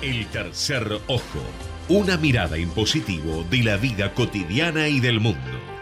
El tercer ojo, una mirada impositivo de la vida cotidiana y del mundo.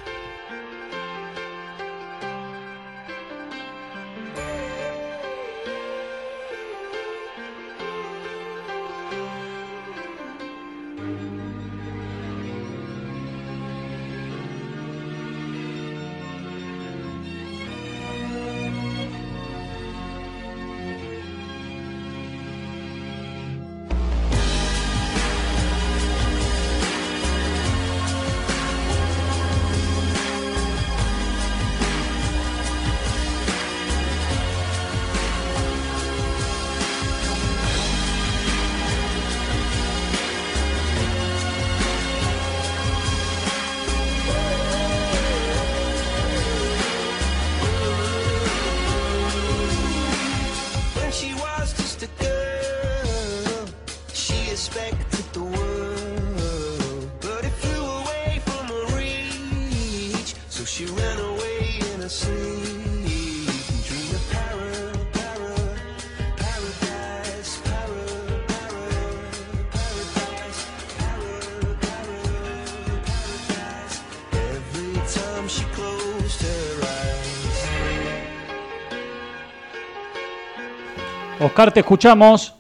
Oscar, te escuchamos.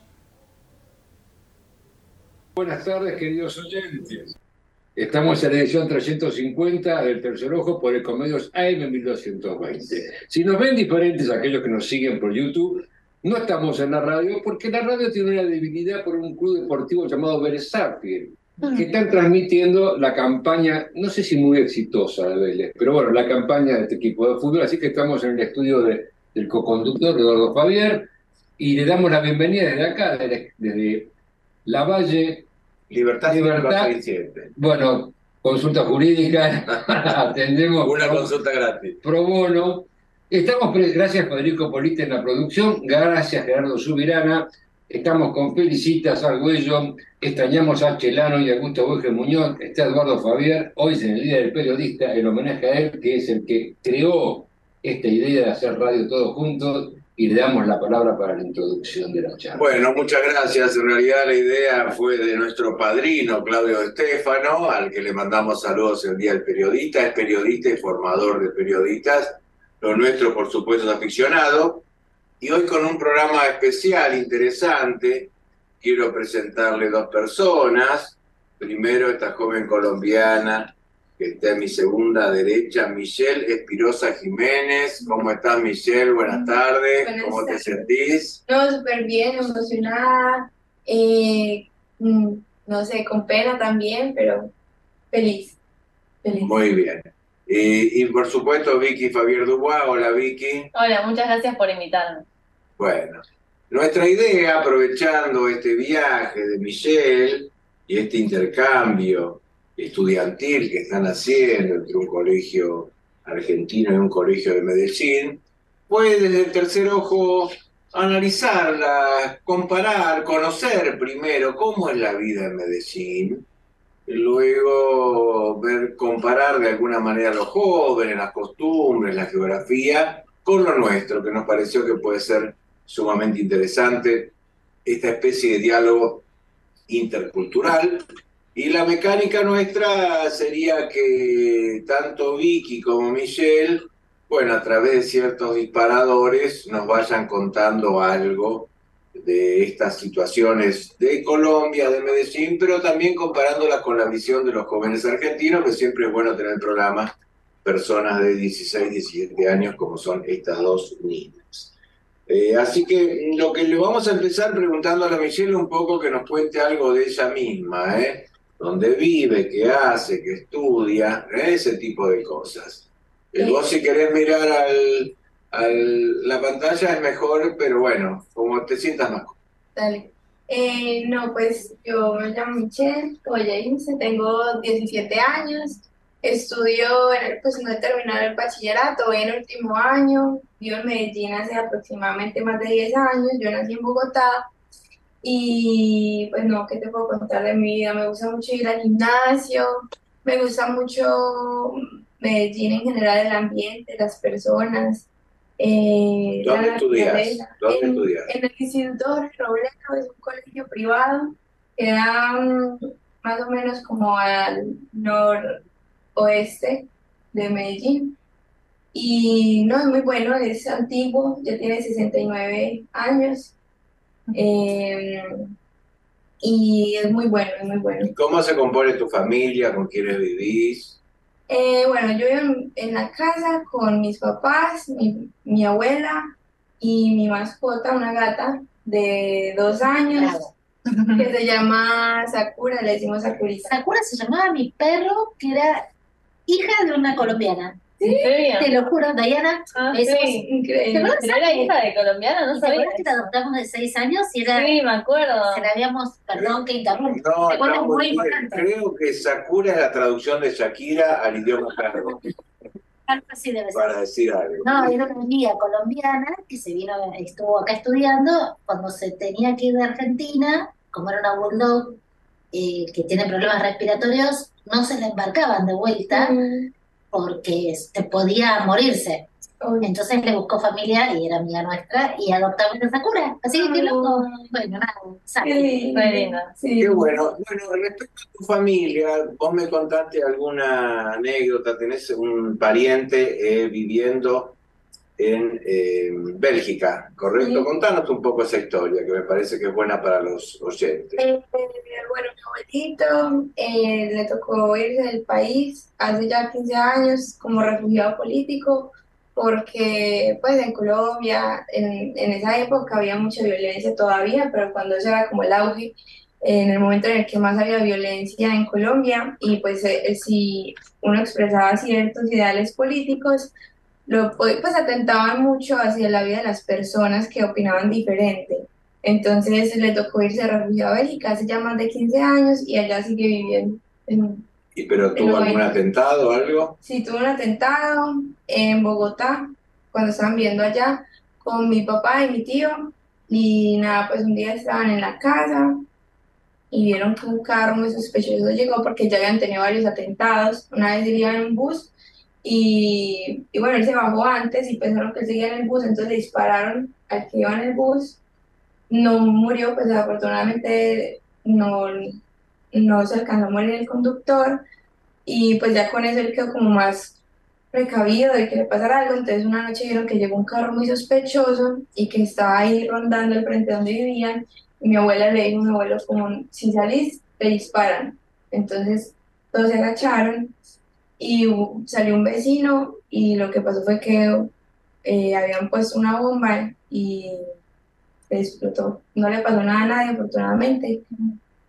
Buenas tardes, queridos oyentes. Estamos en la edición 350 del Tercer Ojo por Ecomedios AM 1220. Si nos ven diferentes aquellos que nos siguen por YouTube, no estamos en la radio porque la radio tiene una debilidad por un club deportivo llamado Beresapien, que están transmitiendo la campaña, no sé si muy exitosa de Vélez, pero bueno, la campaña de este equipo de fútbol, así que estamos en el estudio de- del co-conductor Eduardo Javier y le damos la bienvenida desde acá, desde, desde La Valle, Libertad, Libertad. 57. bueno, consulta jurídica, atendemos Una pro, consulta gratis. pro bono. Estamos, gracias Federico Polita en la producción, gracias Gerardo Subirana, estamos con Felicitas Argüello, extrañamos a Chelano y a Augusto Borges Muñoz, está Eduardo Fabier, hoy es el día del periodista, el homenaje a él, que es el que creó esta idea de hacer radio todos juntos, y le damos la palabra para la introducción de la charla. Bueno, muchas gracias. En realidad la idea fue de nuestro padrino, Claudio Estefano, al que le mandamos saludos el Día del Periodista. Es periodista y formador de periodistas. Lo nuestro, por supuesto, es aficionado. Y hoy con un programa especial, interesante, quiero presentarle dos personas. Primero, esta joven colombiana que está en mi segunda derecha, Michelle Espirosa Jiménez. ¿Cómo estás, Michelle? Buenas tardes. Buenas ¿Cómo te sentís? No, súper bien, emocionada, eh, mm, no sé, con pena también, pero feliz, feliz. Muy bien. Y, y por supuesto, Vicky Fabier Dubois. Hola, Vicky. Hola, muchas gracias por invitarme. Bueno, nuestra idea, aprovechando este viaje de Michelle y este intercambio estudiantil que están haciendo entre un colegio argentino y un colegio de Medellín, fue desde el tercer ojo analizarla, comparar, conocer primero cómo es la vida en Medellín, luego ver, comparar de alguna manera a los jóvenes, las costumbres, la geografía, con lo nuestro, que nos pareció que puede ser sumamente interesante, esta especie de diálogo intercultural. Y la mecánica nuestra sería que tanto Vicky como Michelle, bueno, a través de ciertos disparadores nos vayan contando algo de estas situaciones de Colombia, de Medellín, pero también comparándolas con la visión de los jóvenes argentinos, que siempre es bueno tener en el programa personas de 16, 17 años como son estas dos niñas. Eh, así que lo que le vamos a empezar preguntando a la Michelle un poco que nos cuente algo de ella misma, ¿eh? Dónde vive, qué hace, qué estudia, ese tipo de cosas. Sí. vos si querés mirar al, al- la pantalla es mejor, pero bueno, como te sientas más. Dale. Eh, no, pues yo me llamo Michelle, como ya dije, tengo 17 años, estudio, en el- pues no he terminado el bachillerato, voy en último año, vivo en Medellín hace aproximadamente más de 10 años, yo nací en Bogotá y pues no, ¿qué te puedo contar de mi vida? Me gusta mucho ir al gimnasio, me gusta mucho Medellín en general, el ambiente, las personas, eh, la ¿Dónde estudias? naturaleza. ¿Dónde En- estudias? en el Instituto Jorge Robledo, es un colegio privado Queda mm, más o menos como al noroeste de Medellín. Y no, es muy bueno, es antiguo, ya tiene 69 años. Eh, y es muy bueno, es muy bueno. ¿Y cómo se compone tu familia? ¿Con quiénes vivís? Eh, bueno, yo vivo en, en la casa con mis papás, mi, mi abuela y mi mascota, una gata de dos años que se llama Sakura, le decimos Sakurita. Sakura se llamaba mi perro, que era hija de una colombiana. Te lo juro, Diana. Ah, es- sí. ¿Te Increíble. acuerdas? ¿Pero era hija de colombiana? No ¿Te sabía. acuerdas que te adoptamos de seis años y era, Sí, me acuerdo. se la habíamos, perdón que interrumpo, No, ¿te Muy importante. Creo que Sakura es la traducción de Shakira al idioma cargo, debe ser. para decir algo. No, era una amiga colombiana que se vino, estuvo acá estudiando, cuando se tenía que ir de Argentina, como era una bulldog eh, que tiene problemas respiratorios, no se la embarcaban de vuelta Mm, porque te podía morirse. Entonces le buscó familia y era amiga nuestra y adoptamos a Sakura. Así que qué loco. Bueno, nada, lindo. Sí. Qué bueno. Bueno, respecto a tu familia, vos me contaste alguna anécdota, tenés un pariente eh, viviendo en eh, Bélgica, ¿correcto? Sí. Contanos un poco esa historia, que me parece que es buena para los oyentes. Eh, bueno, mi abuelito eh, le tocó irse del país hace ya 15 años como refugiado político porque pues en Colombia en, en esa época había mucha violencia todavía, pero cuando eso era como el auge, en el momento en el que más había violencia en Colombia y pues eh, si uno expresaba ciertos ideales políticos, lo, pues atentaban mucho hacia la vida de las personas que opinaban diferente. Entonces le tocó irse a refugiado a Bélgica hace ya más de 15 años y allá sigue viviendo. En- ¿Y pero tuvo algún atentado o algo? Sí, tuvo un atentado en Bogotá cuando estaban viendo allá con mi papá y mi tío y nada, pues un día estaban en la casa y vieron que un carro muy sospechoso llegó porque ya habían tenido varios atentados. Una vez él iba en un bus y, y bueno, él se bajó antes y pensaron que él seguía en el bus, entonces le dispararon al que iba en el bus. No murió, pues afortunadamente no, no se alcanzó a morir el conductor y pues ya con eso él quedó como más precavido de que le pasara algo, entonces una noche vieron que llegó un carro muy sospechoso y que estaba ahí rondando el frente donde vivían. Y mi abuela le dijo a mi abuelo como si salís te disparan, entonces todos se agacharon y salió un vecino y lo que pasó fue que eh, habían puesto una bomba y explotó, no le pasó nada a nadie afortunadamente,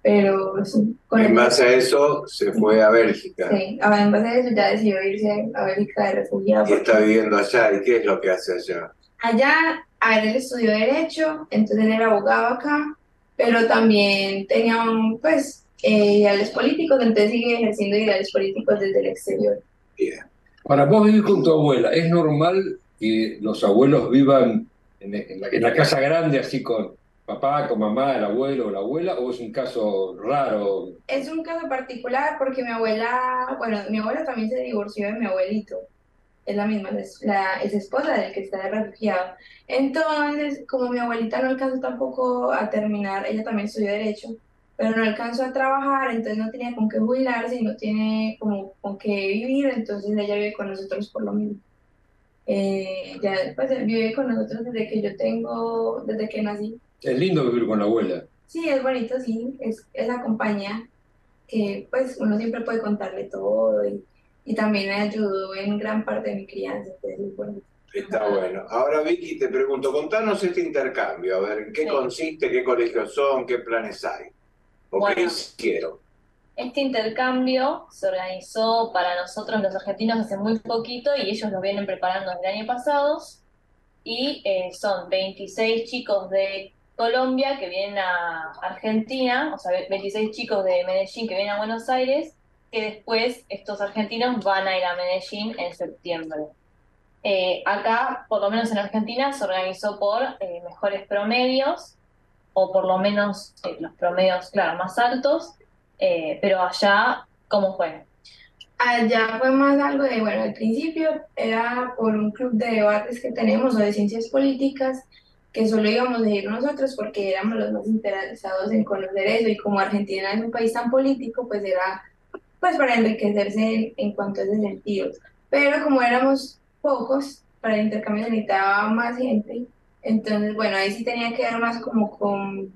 pero sí, con En el- base a eso se fue a Bélgica Sí, ahora en base a eso ya decidió irse a Bélgica de refugiado. y porque está viviendo allá. ¿Y qué es lo que hace allá? allá, a ver, él estudió Derecho, entonces él era abogado acá, pero también tenía, un, pues, eh, ideales políticos, entonces sigue ejerciendo ideales políticos desde el exterior. Bien. Para vos vivir con tu abuela, ¿es normal que los abuelos vivan en, en la, en la casa grande así con papá, con mamá, el abuelo o la abuela, o es un caso raro? Es un caso particular porque mi abuela, bueno, mi abuela también se divorció de mi abuelito. Es la misma, es la es esposa del que está de refugiado. Entonces, como mi abuelita no alcanzó tampoco a terminar, ella también estudió Derecho, pero no alcanzó a trabajar, entonces no tenía con qué jubilarse y no tiene como con qué vivir, entonces ella vive con nosotros por lo mismo. Eh, ya, pues él vive con nosotros desde que yo tengo, desde que nací. Es lindo vivir con la abuela. Sí, es bonito, sí, es esa compañía que pues uno siempre puede contarle todo y, y también me ayudó en gran parte de mi crianza, entonces es bonito. Está bueno. Ahora, Vicky, te pregunto, contanos este intercambio, a ver, ¿en qué Sí. consiste, qué colegios son, qué planes hay? ¿O qué Bueno. hicieron? Este intercambio se organizó para nosotros los argentinos hace muy poquito y ellos lo vienen preparando desde el año pasado. Y eh, son 26 chicos de Colombia que vienen a Argentina, o sea, 26 chicos de Medellín que vienen a Buenos Aires, que después estos argentinos van a ir a Medellín en septiembre. Eh, acá, por lo menos en Argentina, se organizó por eh, mejores promedios, o por lo menos eh, los promedios, claro, más altos. Eh, pero allá, ¿cómo fue? Allá fue más algo de, bueno, al principio era por un club de debates que tenemos o de ciencias políticas que solo íbamos a ir nosotros porque éramos los más interesados en conocer eso y como Argentina es un país tan político, pues era pues para enriquecerse en, en cuanto a ese sentido. Pero como éramos pocos, para el intercambio necesitaba más gente, entonces bueno, ahí sí tenía que ver más como con,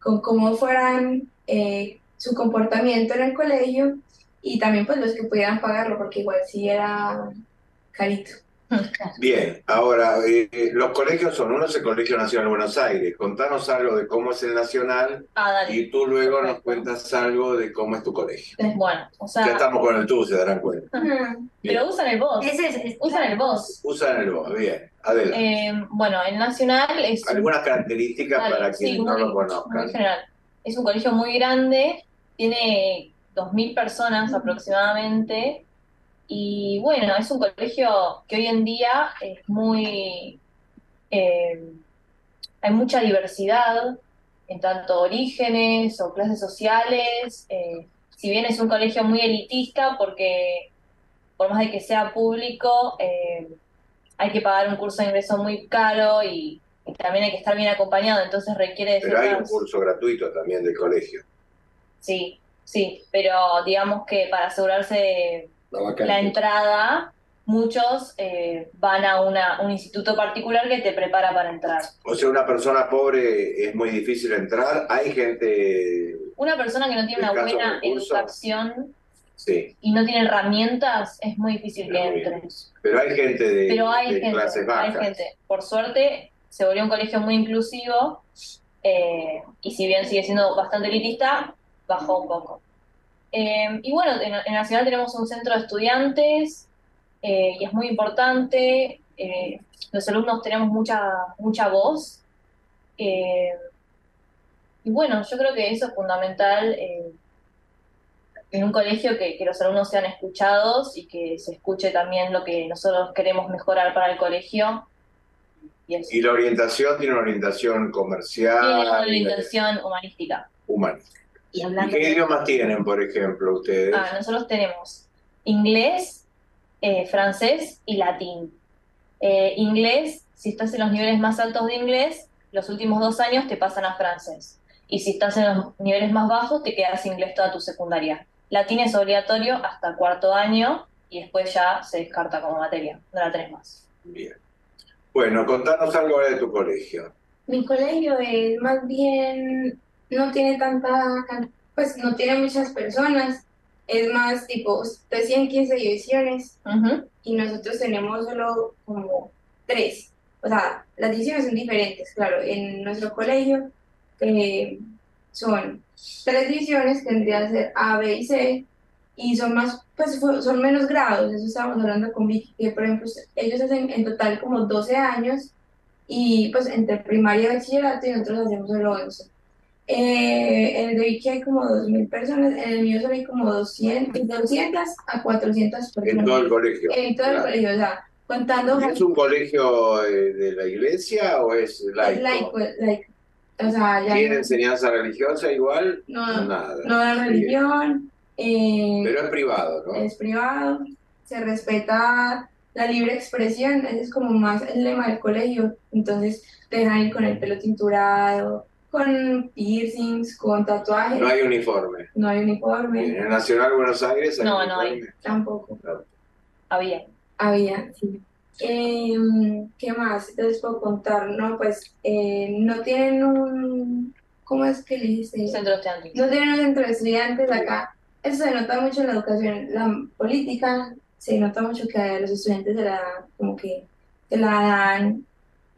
con cómo fueran eh, su comportamiento en el colegio y también pues los que pudieran pagarlo, porque igual sí era carito. Bien, ahora, eh, los colegios son, uno es el Colegio Nacional de Buenos Aires, contanos algo de cómo es el Nacional Ah, y tú luego nos cuentas algo de cómo es tu colegio. Bueno, o Ya sea, estamos con el tú, se darán cuenta. pero usan el es, es- Usan el voz. Usan el vos, bien, adelante. Eh, bueno, el Nacional es un- Algunas características Dale, para sí, quienes no muy- lo conozcan. Muy general. Es un colegio muy grande, tiene 2.000 personas aproximadamente. Y bueno, es un colegio que hoy en día es muy. eh, hay mucha diversidad en tanto orígenes o clases sociales. eh, si bien es un colegio muy elitista, porque por más de que sea público, eh, hay que pagar un curso de ingreso muy caro y, y también hay que estar bien acompañado, entonces requiere de Pero hay un curso gratuito también del colegio. Sí, sí, pero digamos que para asegurarse La entrada, muchos eh, van a una, un instituto particular que te prepara para entrar. O sea, una persona pobre es muy difícil entrar. Hay gente, Una persona que no tiene una ¿Escasos buena recursos? educación sí, y no tiene herramientas, es muy difícil que Muy entre. bien. pero hay gente de, Pero hay de gente, clases hay bajas. gente. Por suerte, se volvió un colegio muy inclusivo eh, y si bien sigue siendo bastante elitista, bajó un poco. Eh, y bueno, en, en Nacional tenemos un centro de estudiantes eh, y es muy importante. eh, los alumnos tenemos mucha, mucha voz. eh, y bueno, yo creo que eso es fundamental eh, en un colegio que, que los alumnos sean escuchados y que se escuche también lo que nosotros queremos mejorar para el colegio. Y eso. Y la orientación tiene una orientación Tiene una comercial, orientación humanística. humanista. Y ¿Y hablando qué de- idiomas tienen, por ejemplo, ustedes? Ah, nosotros tenemos inglés, eh, francés y latín. Eh, inglés, si estás en los niveles más altos de inglés, los últimos dos años te pasan a francés. Y si estás en los niveles más bajos, te quedas inglés toda tu secundaria. Latín es obligatorio hasta cuarto año y después ya se descarta como materia, no la tenés más. Bien. Bueno, contanos algo ahora de tu colegio. Mi colegio es más bien, no tiene tanta, pues no tiene muchas personas, es más tipo de 115 divisiones Ujú. y nosotros tenemos solo como tres. O sea, las divisiones son diferentes, claro. En nuestro colegio eh, son tres divisiones, tendría que ser A, B y C, y son más, pues son menos grados. Eso estábamos hablando con Vicky, que por ejemplo, ellos hacen en total como 12 años, y pues entre primaria y bachillerato, y nosotros hacemos solo 11. Eh, en el de Vicky hay como 2.000 personas, en el mío solo hay como 200, 200 a 400 En personas. todo el colegio. En todo el Claro. colegio, o sea, contando ¿Es un colegio eh, de la iglesia o es es laico? laico, laico. O sea, ya ¿Tiene enseñanza religiosa igual? no, Nada. no da religión, eh, Pero es privado, ¿no? es privado, se respeta la libre expresión, ese es como más el lema del colegio. Entonces, te dejan ir con el pelo tinturado, con piercings, con tatuajes, No hay uniforme. no hay uniforme, En el Nacional Buenos Aires hay No, no hay. tampoco. Había. Había, sí. Em, ¿qué más les puedo contar? No, pues eh, no tienen un, ¿cómo es que le dice? Centro estudiantil. No tienen un centro de estudiantes acá. Eso se nota mucho en la educación, la política, se nota mucho que a los estudiantes se la, como que se la dan.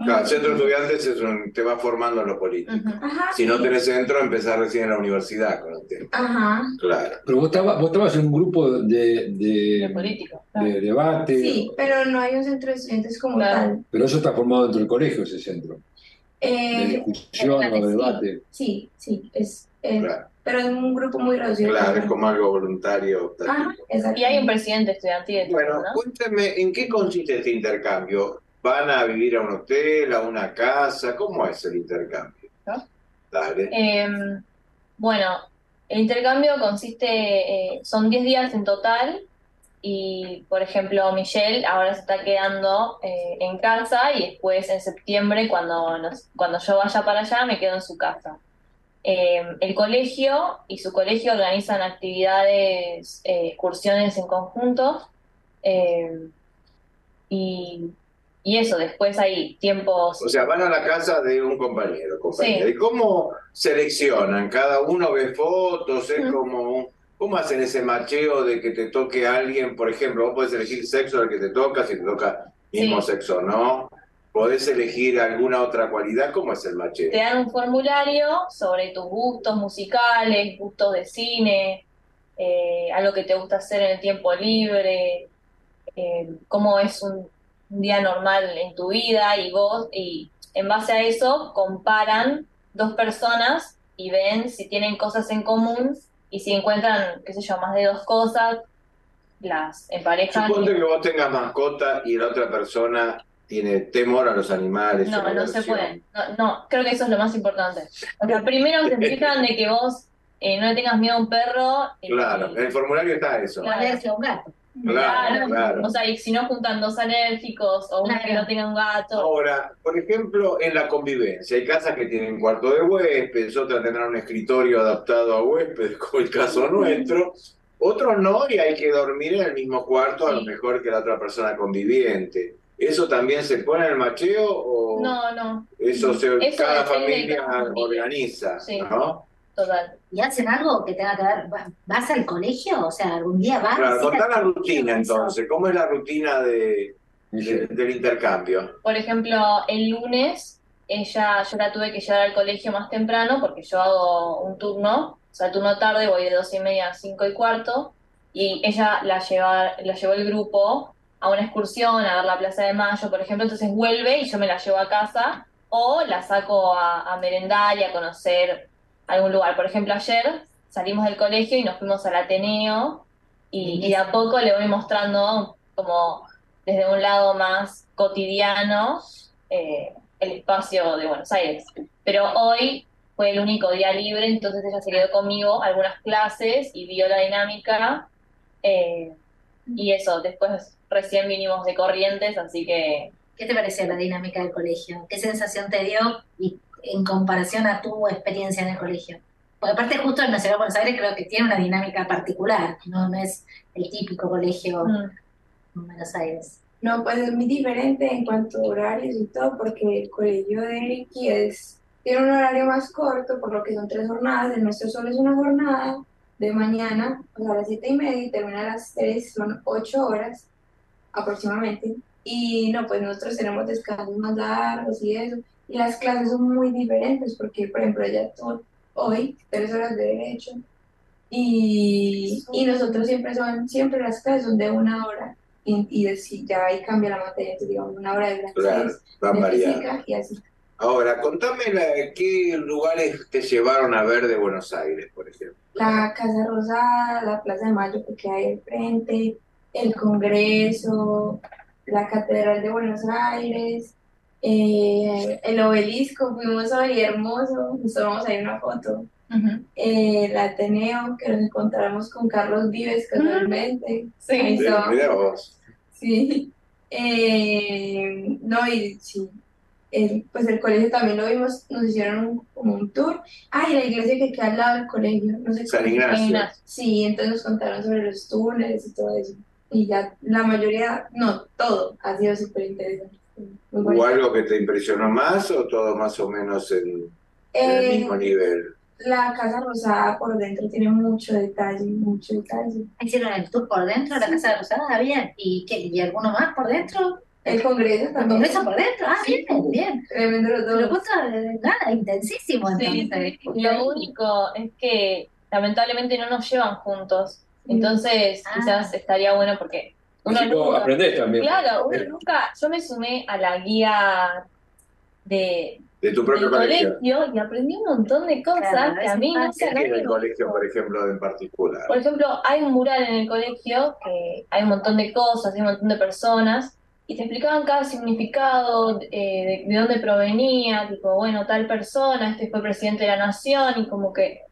Claro, el centro de estudiantes es un, te va formando en lo político. Ajá, Si no tenés centro, empezás recién en la universidad con el tema. Ajá, Claro. Pero vos estabas, vos estabas en un grupo de, De de, político. de debate, sí, pero no hay un centro de estudiantes como Claro. tal. pero eso está formado dentro del colegio, ese centro, de Eh, discusión o de debate. sí, sí, es, es- Claro, pero es un grupo muy reducido. claro, es como algo voluntario. Ajá. Y hay un presidente estudiantil. Bueno, ¿no? cuéntame, ¿en qué consiste este intercambio? ¿Van a vivir a un hotel, a una casa? ¿Cómo es el intercambio? ¿No? Dale. Em, bueno, el intercambio consiste, eh, son 10 días en total Y, por ejemplo, Michelle ahora se está quedando eh, en casa y después en septiembre, cuando, nos- cuando yo vaya para allá, me quedo en su casa. Eh, el colegio y su colegio organizan actividades, eh, excursiones en conjunto. eh, y, y eso, después hay tiempos. O sea, van a la casa de un compañero, compañera. Sí. ¿Y cómo seleccionan? ¿Cada uno ve fotos? ¿Es Mm. como, cómo hacen ese macheo de que te toque alguien? Por ejemplo, vos podés elegir sexo al que te toca, si te toca mismo Sí. sexo no. ¿Podés elegir alguna otra cualidad? ¿Cómo es el macheo? Te dan un formulario sobre tus gustos musicales, gustos de cine, eh, algo que te gusta hacer en el tiempo libre, eh, cómo es un, un día normal en tu vida y vos, y en base a eso comparan dos personas y ven si tienen cosas en común y si encuentran, qué sé yo, más de dos cosas, las emparejan. Suponte que vos tengas mascota y la otra persona tiene temor a los animales. No, no se puede. No, no, creo que eso es lo más importante. O sea, primero se fijan de que vos eh, no le tengas miedo a un perro. eh, Claro, en el formulario está eso. O alergia a un gato. Claro, claro. O sea, y si no juntan dos alérgicos o uno Claro. que no tenga un gato. Ahora, por ejemplo, en la convivencia, hay casas que tienen cuarto de huéspedes, otras tendrán un escritorio adaptado a huéspedes, como el caso nuestro, otros no, y hay que dormir en el mismo cuarto, a lo mejor que la otra persona conviviente. ¿Eso también se pone en el macheo o No, no, eso, se, Eso cada depende de familia cada familia. organiza? Sí. ¿no? Total. ¿Y hacen algo que tenga que ver? va- ¿Vas al colegio? O sea, algún día vas. Claro, ¿Sí contá la rutina entonces, ¿cómo es la rutina de, de- del intercambio? Por ejemplo, el lunes ella, yo la tuve que llevar al colegio más temprano porque yo hago un turno, o sea, el turno tarde voy de dos y media a cinco y cuarto, y ella la lleva, la llevó el grupo a una excursión, a ver la Plaza de Mayo, por ejemplo, entonces vuelve y yo me la llevo a casa, o la saco a, a merendar y a conocer algún lugar. Por ejemplo, ayer salimos del colegio y nos fuimos al Ateneo, y, y de a poco le voy mostrando como desde un lado más cotidiano eh, el espacio de Buenos Aires. Pero hoy fue el único día libre, entonces ella se quedó conmigo algunas clases y vio la dinámica. eh, y eso, después recién vinimos de Corrientes, así que ¿Qué te pareció la dinámica del colegio? ¿Qué sensación te dio y en comparación a tu experiencia en el colegio? Porque aparte justo en Nacional de Buenos Aires creo que tiene una dinámica particular, no, no es el típico colegio mm, en Buenos Aires. No, pues es muy diferente en cuanto a horarios y todo, porque el colegio de Ricky es, tiene un horario más corto, por lo que son tres jornadas. El nuestro solo es una jornada de mañana, o sea, a las siete y media y termina a las tres, son ocho horas aproximadamente. Y no, pues nosotros tenemos descansos más largos y eso. Y las clases son muy diferentes, porque, por ejemplo, ella tuvo hoy tres horas de derecho. Y, y nosotros siempre son, siempre las clases son de una hora y, y si ya ahí cambia la materia, entonces digamos una hora de Claro, francés, de física y así. Ahora, contame la- qué lugares te llevaron a ver de Buenos Aires, por ejemplo. La Casa Rosada, la Plaza de Mayo que queda ahí al frente, el Congreso, la Catedral de Buenos Aires, eh, el obelisco, fuimos hoy, hermoso, nos tomamos ahí una foto. ujú. Eh, el Ateneo, que nos encontramos con Carlos Vives casualmente. Sí. Está. mira vos. Sí, eh, no, y sí, el, pues el colegio también lo vimos, nos hicieron un- como un tour. Ah, y la iglesia que queda al lado del colegio, no sé San Ignacio. Sí, entonces nos contaron sobre los túneles y todo eso. Y ya la mayoría, no, todo ha sido súper interesante. ¿Hubo algo que te impresionó más o todo más o menos en, en el Eh, mismo nivel? la Casa Rosada por dentro tiene mucho detalle, mucho detalle. ¿Hicieron el tour por dentro de la Casa Rosada? Bien. ¿Y, qué, ¿Y alguno más por dentro? El Congreso ¿El también. Congreso por dentro? Ah, Sí. bien, bien. Tremendo los dos. justo, eh, nada, intensísimo Sí, entonces. sí. Lo único es que lamentablemente no nos llevan juntos. Entonces Ah. quizás estaría bueno porque uno Así como nunca, aprendés también. claro, uno nunca, yo me sumé a la guía de, De tu propio colegio. colegio y aprendí un montón de cosas Claro, que a mí ¿Qué tiene nadie el colegio, por ejemplo, en particular? Por ejemplo, hay un mural en el colegio que hay un montón de cosas, hay un montón de personas, y te explicaban cada significado, eh, de, de dónde provenía, tipo, bueno, tal persona, este fue presidente de la nación, y como que,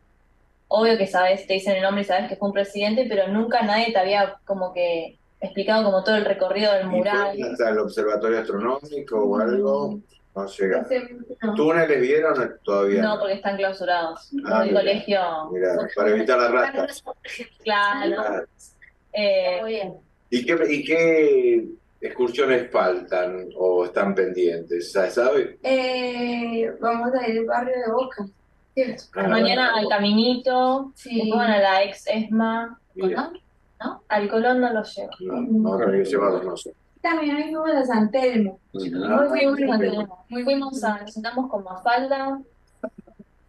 obvio que sabes, te dicen el nombre y sabes que fue un presidente, pero nunca nadie te había como que explicado como todo el recorrido del ¿Y mural. hasta el observatorio astronómico o algo? No llega. Ese- no. ¿Túneles vieron? Todavía No, porque están clausurados. Ah, el mira. colegio, Mira, para evitar la rata. claro. Claro. Eh, Muy bien. ¿Y qué, ¿Y qué excursiones faltan o están pendientes? ¿Sa- ¿Sabe? Eh, vamos a ir al barrio de Boca. Ah, mañana al Caminito, Sí. después van a la ex ESMA. Mira, ¿Colón? Al Colón no lo llevo. no, no, no, llevados no sé. También hoy fuimos a San Telmo. Muy fuimos, a- fuimos a, nos sentamos con Mafalda.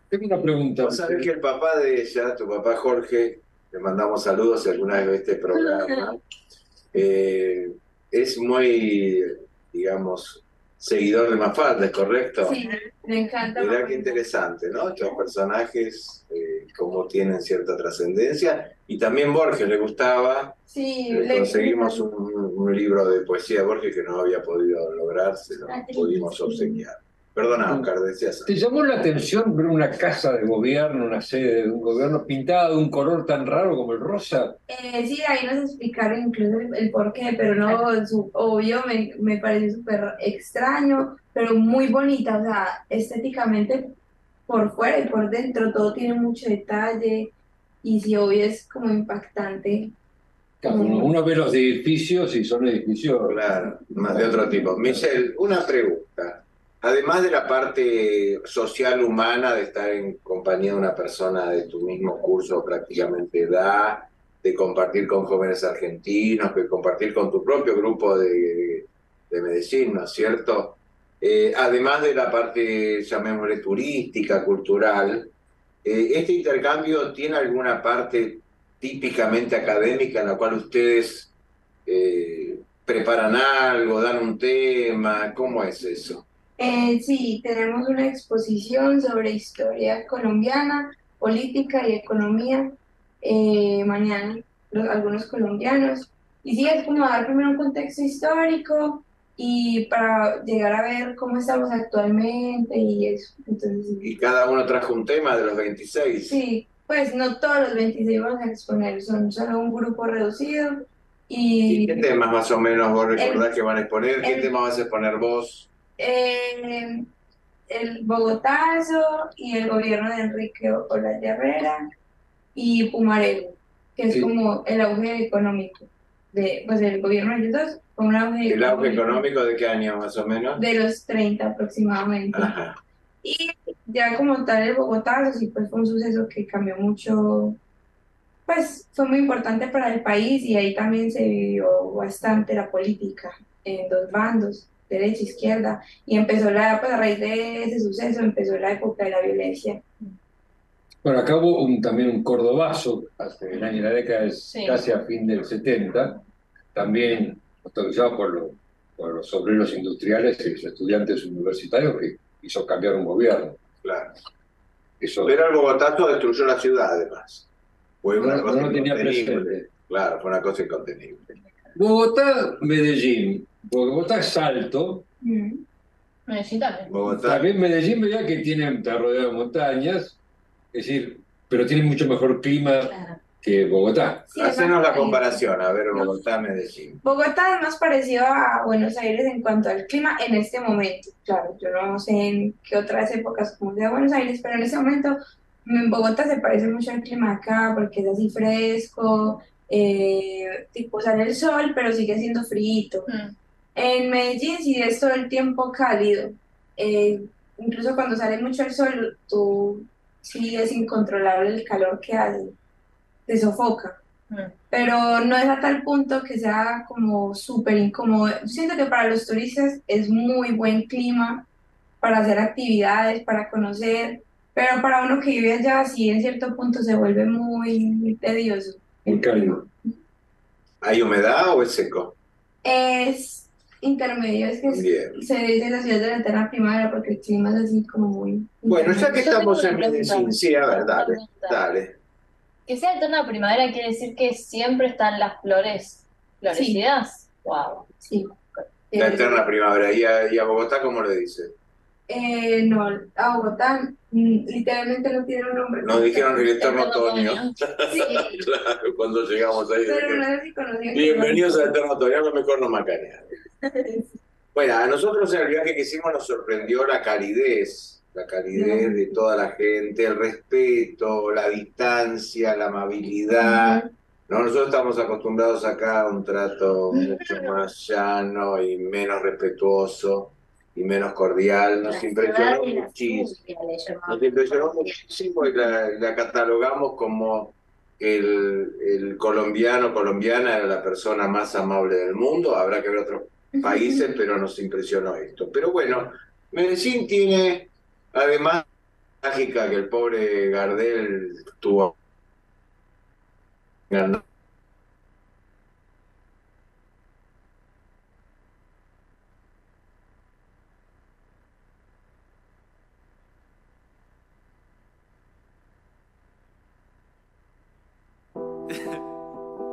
Tengo una pregunta. Vos sabés que el papá de ella, tu papá Jorge, le mandamos saludos si alguna vez ve este programa, eh, es muy, digamos, seguidor de Mafalda, ¿es correcto? Sí, me encanta. Mirá qué interesante, ¿no? Estos personajes, eh, cómo tienen cierta trascendencia. Y también Borges le gustaba. Sí, Le le- conseguimos un, un libro de poesía de Borges que no había podido lograr, se lo Ah, pudimos obsequiar. Perdona, Oscar, decías. ¿Te llamó la atención ver una casa de gobierno, una sede de un gobierno pintada de un color tan raro como el rosa? Eh, sí, ahí nos explicaron incluso el, el por qué, pero no, su- obvio, me, me pareció súper extraño, pero muy bonita, o sea, estéticamente por fuera y por dentro todo tiene mucho detalle y sí, obvio es como impactante. Claro, Uno, uno ve los edificios y son edificios. Claro, más de otro tipo. Michelle, una pregunta. Además de la parte social humana de estar en compañía de una persona de tu mismo curso prácticamente edad, de compartir con jóvenes argentinos, de compartir con tu propio grupo de, de ¿no es cierto? Eh, además de la parte, llamémosle, turística, cultural, eh, ¿este intercambio tiene alguna parte típicamente académica en la cual ustedes eh, preparan algo, dan un tema? ¿Cómo es eso? Eh, sí, tenemos una exposición sobre historia colombiana, política y economía eh, mañana, los- algunos colombianos. Y sí, es como dar primero un contexto histórico y para llegar a ver cómo estamos actualmente y eso. Entonces. Y cada uno trajo un tema de los 26. Sí, pues no todos los 26 vamos a exponer, son solo un grupo reducido ¿Y y qué temas más o menos vos recordás El- que van a exponer? ¿Qué el- tema vas a exponer vos? Eh, el Bogotazo y el gobierno de Enrique Olaya Herrera y Pumarelo, que es Sí. como el auge económico de, pues el gobierno de ellos dos, con un auge ¿El auge económico de qué año más o menos? de los 30 aproximadamente. Ajá. Y ya como tal el Bogotazo sí pues fue un suceso que cambió mucho, pues fue muy importante para el país y ahí también se vivió bastante la política en dos bandos, derecha, izquierda, y empezó la, pues a raíz de ese suceso empezó la época de la violencia. Bueno, acá hubo un- también un cordobazo, hace el año, la década, Sí. casi a fin del 70, también autorizado por, los- por los obreros industriales y los estudiantes universitarios que hizo cambiar un gobierno. Claro. Eso Pero el Bogotazo destruyó la ciudad además. Fue una no, cosa no tenía incontenible. presente. Claro, fue una cosa incontenible. Bogotá, Medellín. Bogotá, Salto. Mm. Medellín también. Bogotá, También Medellín, veía que tiene, está rodeado de montañas, es decir, pero tiene mucho mejor clima Claro. que Bogotá. Sí, es hacenos la comparación, a ver, Bogotá, Medellín. Bogotá es más parecido a Buenos Aires en cuanto al clima en este momento. Claro, yo no sé en qué otras épocas como sea Buenos Aires, pero en este momento en Bogotá se parece mucho al clima acá porque es así fresco, eh, tipo sale el sol, pero sigue siendo frío. Mm. En Medellín sí es todo el tiempo cálido. Eh, incluso cuando sale mucho el sol, tú sí es incontrolable el calor que hace. Te sofoca Mm. pero no es a tal punto que sea como súper incómodo. Siento que para los turistas es muy buen clima para hacer actividades, para conocer, pero para uno que vive allá sí en cierto punto se vuelve muy tedioso. Muy cálido. ¿Hay humedad o es seco? Es intermedio, es que Bien. se dice la ciudad de la eterna primavera porque el clima es así como muy... Bueno, ya que estamos en. Medellín, sí, a ver, dale, dale. Que sea eterna primavera quiere decir que siempre están las flores florecidas. Wow. Sí. La eterna primavera. ¿Y a, y a Bogotá cómo le dice? Eh, no, a Bogotá literalmente no tiene un nombre. Nos dijeron el eterno Eterno otoño. Sí, Claro, cuando llegamos ahí. pero no sé si conocían. Bienvenidos al eterno otoño, a lo mejor no macanear. Bueno, a nosotros en el viaje que hicimos nos sorprendió la calidez, la calidez de toda la gente, el respeto, la distancia, la amabilidad. No, nosotros estamos acostumbrados acá a un trato mucho más llano y menos respetuoso y menos cordial. Nos impresionó muchísimo. Nos impresionó muchísimo y la, la catalogamos como el, el colombiano, colombiana era la persona más amable del mundo. Habrá que ver otros países, pero nos impresionó esto. Pero bueno, Medellín tiene, además, mágica que el pobre Gardel tuvo.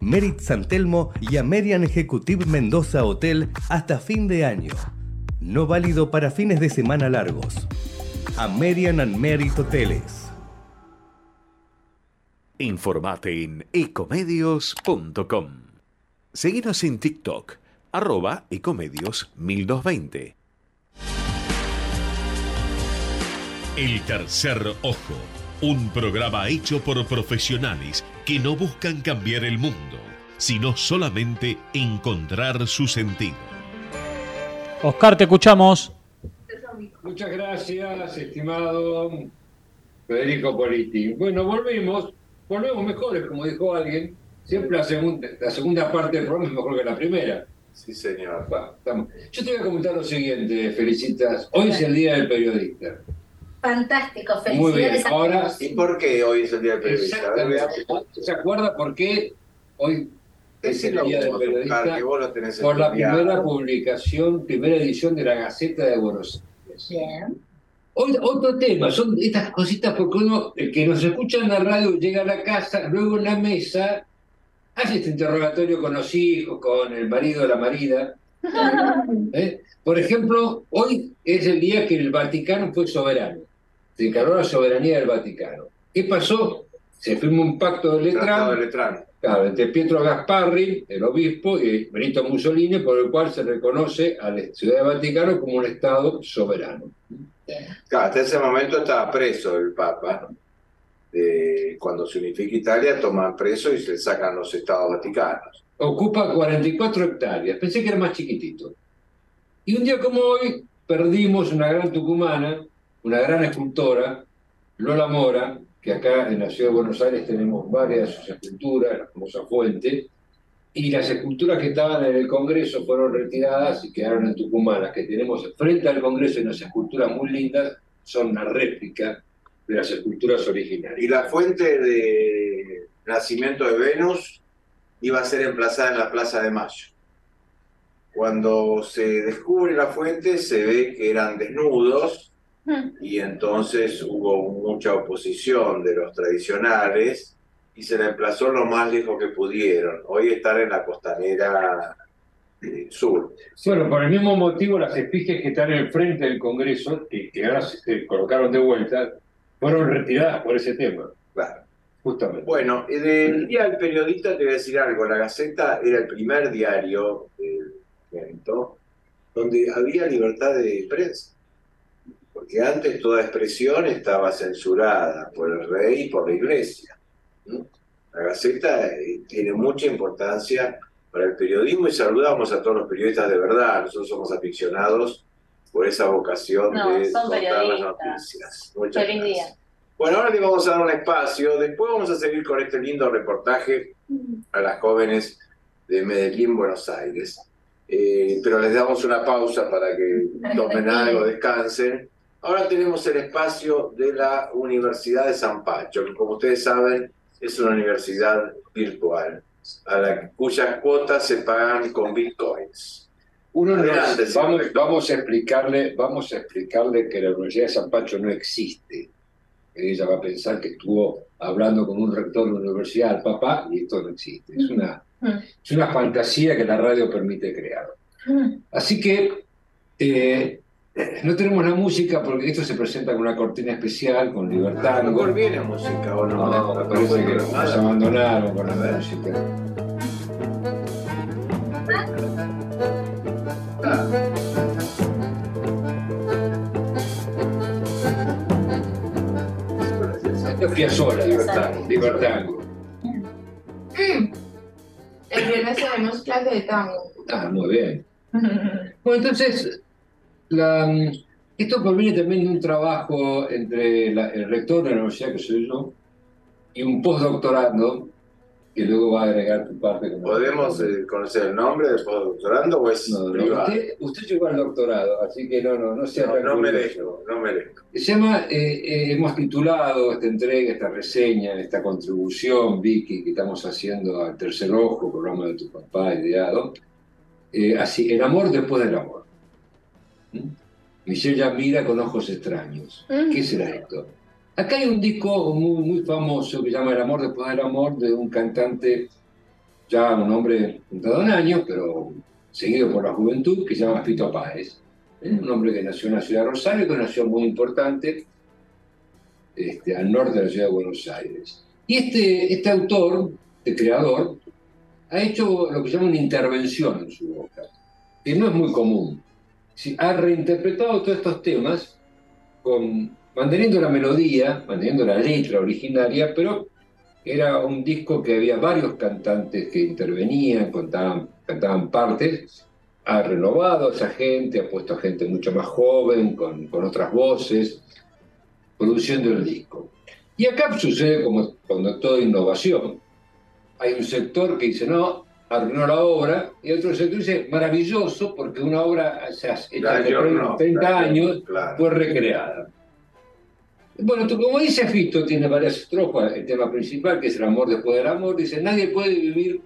Merit San Telmo y American Executive Mendoza Hotel hasta fin de año. No válido para fines de semana largos. American and Merit Hoteles. Informate en ecomedios.com. Seguinos en TikTok, arroba ecomedios 1220. El tercer ojo, un programa hecho por profesionales que no buscan cambiar el mundo, sino solamente encontrar su sentido. Oscar, te escuchamos. Muchas gracias, estimado. Federico Politi. Bueno, volvemos, volvemos mejores, como dijo alguien. Siempre la segunda, la segunda parte del programa es mejor que la primera. Sí, señor. Va. Yo te voy a comentar lo siguiente, Felicitas. Hoy es el Día del Periodista. Fantástico, Muy bien. felicidades Ahora. ¿Y por qué hoy es el Día del Periodista? ¿Se acuerda por qué hoy es el Día del Periodista? que vos lo tenés Por la primera publicación, primera edición de la Gaceta de Buenos Aires. Bien. Hoy- otro tema, son estas cositas porque uno, el que nos escucha en la radio, llega a la casa, luego en la mesa, hace este interrogatorio con los hijos, con el marido o la marida. ¿eh? Por ejemplo, hoy es el día que el Vaticano fue soberano, se declaró la soberanía del Vaticano. ¿Qué pasó? Se firmó un pacto de Tratado de Letrán, Letrán. claro, entre Pietro Gasparri, el obispo, y Benito Mussolini, por el cual se reconoce a la Ciudad del Vaticano como un Estado soberano. Claro, hasta ese momento estaba preso el Papa. Eh, cuando se unifica Italia, toman preso y se sacan los estados vaticanos. Ocupa 44 hectáreas, pensé que era más chiquitito. Y un día como hoy perdimos una gran tucumana, una gran escultora, Lola Mora, que acá en la ciudad de Buenos Aires tenemos varias de sus esculturas, la famosa fuente, y las esculturas que estaban en el Congreso fueron retiradas y quedaron en Tucumán. Las que tenemos frente al Congreso y unas esculturas muy lindas son una réplica de las esculturas originales. Y la fuente de nacimiento de Venus iba a ser emplazada en la Plaza de Mayo. Cuando se descubre la fuente, se ve que eran desnudos y entonces hubo mucha oposición de los tradicionales y se la emplazó lo más lejos que pudieron. Hoy están en la costanera eh, sur. Bueno, por el mismo motivo, las efigies que están en el frente del Congreso, que, que ahora se colocaron de vuelta, fueron retiradas por ese tema, Claro. justamente. Bueno, en el Día del Periodista te voy a decir algo. La Gaceta era el primer diario del momento donde había libertad de prensa. Porque antes toda expresión estaba censurada por el rey y por la iglesia. ¿no? La Gaceta eh, tiene mucha importancia para el periodismo y saludamos a todos los periodistas de verdad. Nosotros somos aficionados por esa vocación No, de contar las noticias. Muchas Feliz gracias. día. Bueno, ahora le vamos a dar un espacio. Después vamos a seguir con este lindo reportaje a las jóvenes de Medellín, Buenos Aires. Eh, pero les damos una pausa para que tomen algo, descansen. Ahora tenemos el espacio de la Universidad de San Pacho, que como ustedes saben es una universidad virtual, a la cuyas cuotas se pagan con bitcoins. Uno Adelante, vamos, a explicarle, vamos a explicarle que la Universidad de San Pacho no existe. Ella va a pensar que estuvo hablando con un rector de una universidad, el papá, y esto no existe. Es una, es una fantasía que la radio permite crear. Así que eh, no tenemos la música porque esto se presenta con una cortina especial, con A libertad. lo mejor viene música o no. No, me parece que nos abandonaron con la música. Esto es Piazzolla, libertad, libertad. El viernes tenemos clase de tango. Ah, muy bien. Bueno, entonces, la, esto proviene también de un trabajo entre la- el rector de la universidad, que soy yo, y un postdoctorando, que luego va a agregar tu parte. ¿Podemos eh, conocer el nombre del postdoctorando o es No, no, usted, usted llegó al doctorado, así que no, no, no sea No, no merezco, no merezco. Se llama, eh, eh, hemos titulado esta entrega, esta reseña, esta contribución, Vicky, que estamos haciendo al Tercer Ojo, programa de tu papá ideado, así, El amor después del amor. ¿Mm? Michelle ya mira con ojos extraños. ¿Qué será esto? Acá hay un disco muy, muy famoso que se llama El amor después del amor, de un cantante, ya un hombre juntado en años, pero seguido por la juventud, que se llama Fito Páez. ¿eh? Un hombre que nació en la ciudad de Rosario, que es una ciudad muy importante, este, al norte de la ciudad de Buenos Aires. Y este, este autor, este creador, ha hecho lo que se llama una intervención en su obra, que no es muy común. Ha reinterpretado todos estos temas con, manteniendo la melodía, manteniendo la letra originaria, pero era un disco que había varios cantantes que intervenían, cantaban partes, ha renovado a esa gente, ha puesto a gente mucho más joven, con, con otras voces, produciendo el disco. Y acá sucede como cuando toda innovación. Hay un sector que dice, no, arruinó la obra, y otro sector dice, maravilloso, porque una obra se hace- hecha de no, 30 daño, años claro. fue recreada. Bueno, tú, como dice Fisto, tiene varias estrofas, el tema principal, que es el amor después del amor, dice, nadie puede vivir,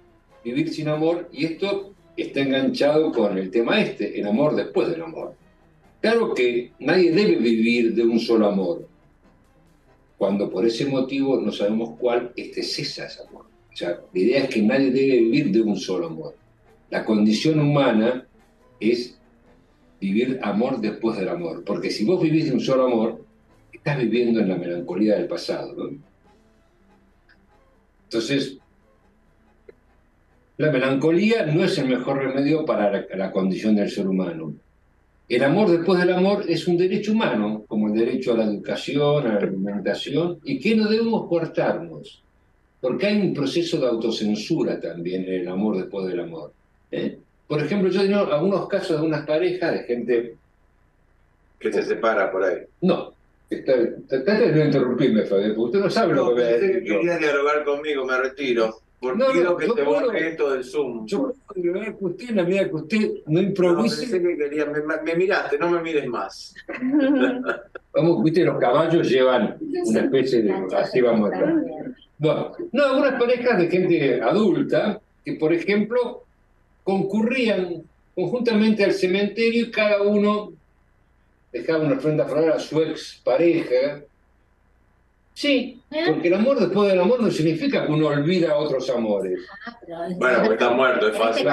vivir sin amor, y esto está enganchado con el tema este, el amor después del amor. Claro que nadie debe vivir de un solo amor, cuando por ese motivo no sabemos cuál, este cesa ese amor. La idea es que nadie debe vivir de un solo amor. La condición humana es vivir amor después del amor, porque si vos vivís de un solo amor, estás viviendo en la melancolía del pasado. Entonces, la melancolía no es el mejor remedio para la, la condición del ser humano. El amor después del amor es un derecho humano, como el derecho a la educación, a la alimentación, y que no debemos cortarnos, porque hay un proceso de autocensura también en el amor después del amor. ¿eh? Por ejemplo, yo he tenido algunos casos de unas parejas de gente Que se separa por ahí. no, está, trata de no interrumpirme, Fabio, porque usted no sabe lo No, que voy a pensé que decir. yo. querías dialogar conmigo, me retiro. Por No, no, que te puedo- esto del Zoom. Yo creo que ver que usted, en la medida que usted no No, improvise, pensé que me, me miraste, no me mires más. vamos, viste, los caballos llevan una especie de... Así vamos a Bueno, no, algunas parejas de gente adulta que, por ejemplo, concurrían conjuntamente al cementerio y cada uno dejaba una ofrenda floral a su ex pareja. Sí, porque el amor después del amor no significa que uno olvida otros amores. Ah, pero Bueno, porque está muerto, es este fácil.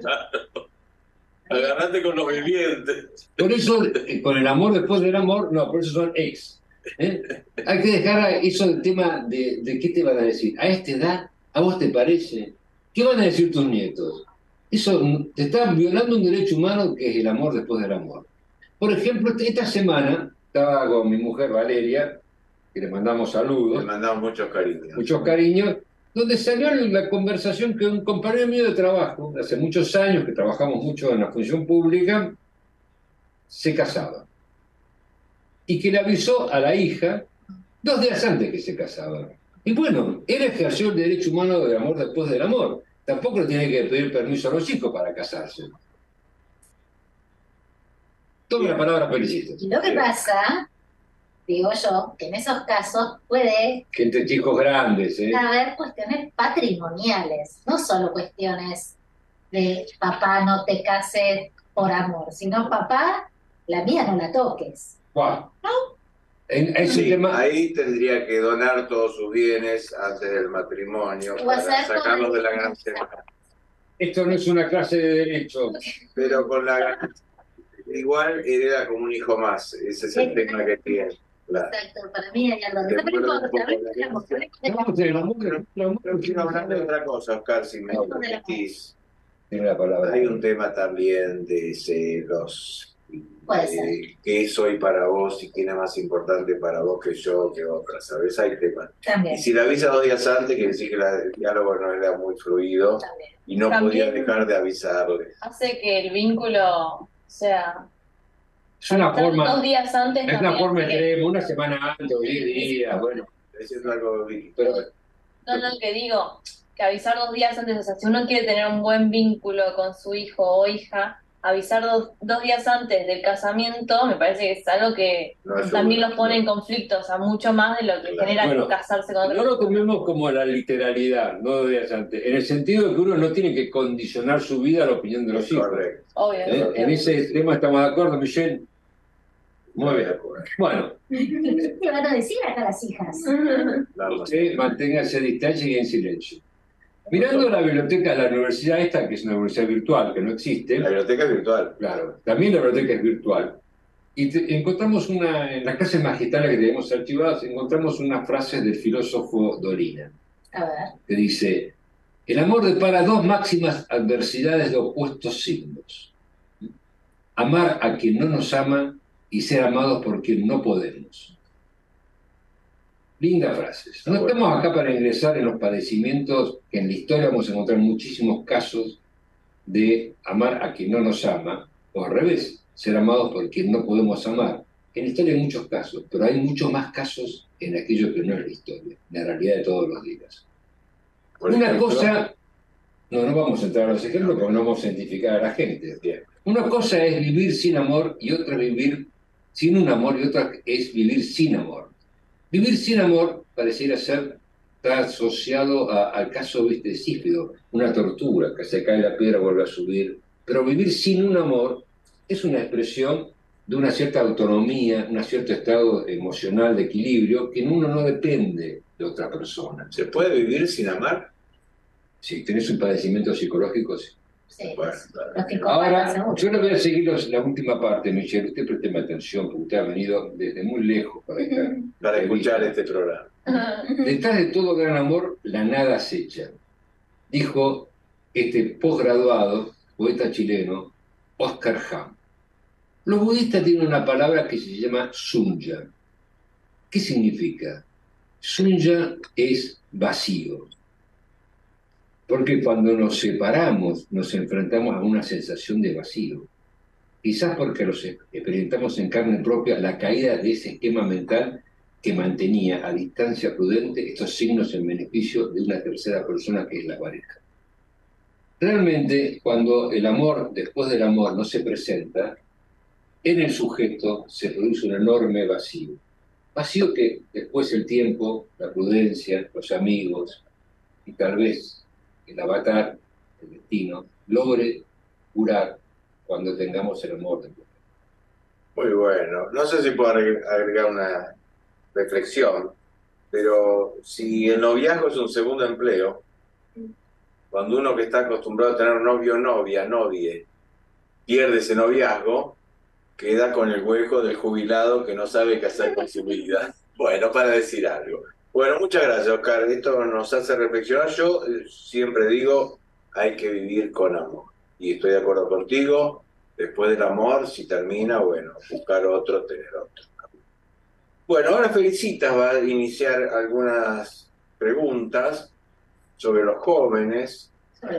Agarrate con los vivientes. Por eso, eh, con el amor después del amor, no, por eso son ex. ¿Eh? Hay que dejar eso del tema de, de qué te van a decir. A esta edad, ¿a vos te parece? ¿Qué van a decir tus nietos? Eso te está violando un derecho humano que es el amor después del amor. Por ejemplo, esta semana estaba con mi mujer Valeria, que le mandamos Le saludos, mandamos muchos cariños. muchos cariños, donde salió la conversación que un compañero mío de trabajo, hace muchos años, que trabajamos mucho en la función pública, se casaba. Y que le avisó a la hija dos días antes que se casaba. Y bueno, él ejerció el derecho humano del amor después del amor. Tampoco le tiene que pedir permiso a los hijos para casarse. Tome la palabra, felicito. Y lo que pasa, digo yo, que en esos casos puede Gente, chicos grandes, ¿eh? haber cuestiones patrimoniales, no solo cuestiones de papá no te cases por amor, sino papá, la mía no la toques. En, es un Sí, tema... ahí tendría que donar todos sus bienes antes del matrimonio O para sacarlos de la ganancia. Esto no es una clase de derecho. Pero con la ganancia, igual hereda como un hijo más. Ese es el tema que tiene. Claro. Exacto, para mí hay algo pero No, quiero hablar de otra cosa, Oscar, si me permitís. Tiene la palabra. Hay un tema también de celos. Puede eh, ser. ¿Qué soy para vos y quién es más importante para vos que yo, que otra? ¿Sabes? Hay temas. también, Y si la avisa dos días antes, quiere decir que la- el diálogo no era muy fluido también. y no También- podía dejar de avisarle. Hace que el vínculo, sea, Es una forma, dos días antes es una forma extrema, una semana antes o diez días, bueno, Eso es algo pero No, no, que digo, que avisar dos días antes, o sea, si uno quiere tener un buen vínculo con su hijo o hija, avisar dos, dos días antes del casamiento me parece que es algo que no también los pone en conflicto, o sea, mucho más de lo que Claro. genera Bueno, casarse con no otro. lo tomemos como la literalidad, no dos días antes, en el sentido de que uno no tiene que condicionar su vida a la opinión de los hijos. Correcto. Obvio. ¿eh? En ese tema estamos de acuerdo, Michelle. Muy bien. Bueno, ¿Qué van a decir acá las hijas? Usted manténgase a distancia y en silencio. Mirando la biblioteca de la universidad esta, que es una universidad virtual, que no existe, La biblioteca es virtual. Claro, también la biblioteca es virtual. Y te- encontramos una, en las clases magistrales que tenemos archivadas, encontramos una frase del filósofo Dorina, A ver, que dice, el amor depara dos máximas adversidades de opuestos signos. Amar a quien no nos ama y ser amados por quien no podemos. Linda frase. No estamos acá para ingresar en los padecimientos que en la historia vamos a encontrar muchísimos casos de amar a quien no nos ama, o al revés, ser amados por quien no podemos amar. En la historia hay muchos casos, pero hay muchos más casos en aquello que no es la historia, la realidad de todos los días. Por Una ejemplo, cosa, no, no vamos a entrar a los ejemplos porque no vamos a identificar a la gente. Bien. Una cosa es vivir sin amor y otra es vivir sin un amor y otra es vivir sin amor. Vivir sin amor pareciera ser está asociado a- al caso ¿viste, de Sífido, una tortura, que se cae la piedra vuelve a subir. Pero vivir sin un amor es una expresión de una cierta autonomía, un cierto estado emocional de equilibrio que en uno no depende de otra persona. ¿Se puede vivir sin amar? Si tenés un padecimiento psicológico, sí. Sí, Bueno, los claro. psicópatas, Ahora, yo le voy a seguir los- la última parte, Michelle. Usted présteme atención, porque usted ha venido desde muy lejos para escuchar este programa. Detrás de todo gran amor, la nada acecha. Dijo este posgraduado, poeta chileno, Oscar Ham. Los budistas tienen una palabra que se llama sunya. ¿Qué significa? Sunya es vacío. Porque cuando nos separamos, nos enfrentamos a una sensación de vacío. Quizás porque los experimentamos en carne propia la caída de ese esquema mental que mantenía a distancia prudente estos signos en beneficio de una tercera persona que es la pareja. Realmente, cuando el amor después del amor no se presenta, en el sujeto se produce un enorme vacío. Vacío que después el tiempo, la prudencia, los amigos y tal vez el avatar, el destino, logre curar cuando tengamos el amor de Muy bueno. No sé si puedo agregar una reflexión, pero si el noviazgo es un segundo empleo, cuando uno que está acostumbrado a tener novio, novia, novie, pierde ese noviazgo, queda con el hueco del jubilado que no sabe qué hacer con su vida. Bueno, para decir algo. Bueno, muchas gracias, Oscar. Esto nos hace reflexionar. Yo eh, siempre digo, hay que vivir con amor. Y estoy de acuerdo contigo. Después del amor, si termina, bueno, buscar otro, tener otro. Bueno, ahora Felicitas va a iniciar algunas preguntas sobre los jóvenes,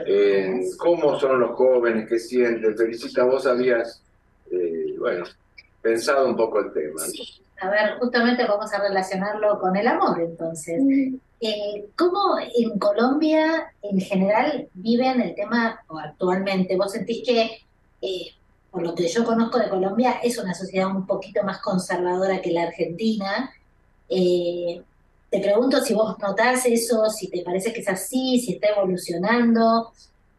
eh, cómo son los jóvenes, qué sienten. Felicitas, vos habías, eh, bueno, pensado un poco el tema. ¿no? A ver, justamente vamos a relacionarlo con el amor, entonces. Eh, ¿cómo en Colombia en general viven el tema, o actualmente, vos sentís que, eh, por lo que yo conozco de Colombia, es una sociedad un poquito más conservadora que la Argentina? Eh, te pregunto si vos notás eso, si te parece que es así, si está evolucionando,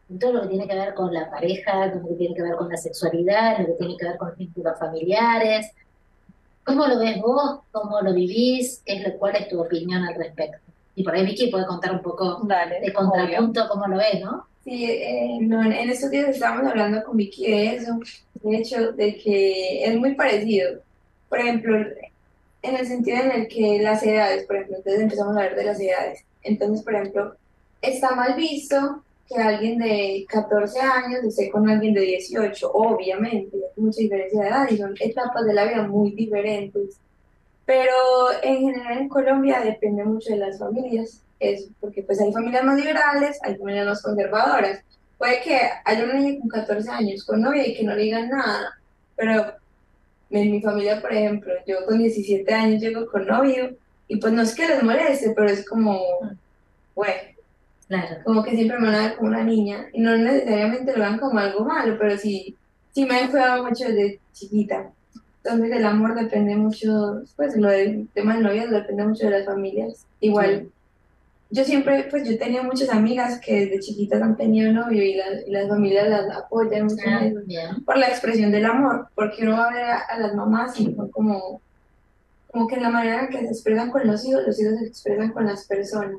en todo lo que tiene que ver con la pareja, lo que tiene que ver con la sexualidad, lo que tiene que ver con los vínculos familiares. ¿Cómo lo ves vos? ¿Cómo lo vivís? ¿Qué es lo, ¿Cuál es tu opinión al respecto? Y por ahí Vicky puede contar un poco Dale, de obvio. contrapunto cómo lo ves, ¿no? Sí, eh, no, en en estos días estábamos hablando con Vicky de eso, de hecho, de que es muy parecido. Por ejemplo, en el sentido en el que las edades, por ejemplo, entonces empezamos a hablar de las edades. Entonces, por ejemplo, está mal visto que alguien de 14 años esté con alguien de 18, obviamente, hay mucha diferencia de edad y son etapas de la vida muy diferentes. Pero en general en Colombia depende mucho de las familias, es porque pues hay familias más liberales, hay familias más conservadoras. Puede que haya una niña con 14 años con novia y que no le digan nada, pero en mi familia, por ejemplo, yo con 17 años llego con novio y pues no es que les moleste, pero es como, bueno, Claro. como que siempre me van a ver como una niña y no necesariamente lo vean como algo malo, pero sí, sí me han cuidado mucho desde chiquita. Entonces el amor depende mucho, pues lo del tema del novio depende mucho de las familias. Igual, yo siempre, pues yo he tenido muchas amigas que desde chiquitas han tenido novio y las, y las familias las apoyan mucho Ah, bien. por la expresión del amor, porque uno va a ver a, a las mamás y son como, como que en la manera en que se expresan con los hijos, los hijos se expresan con las personas.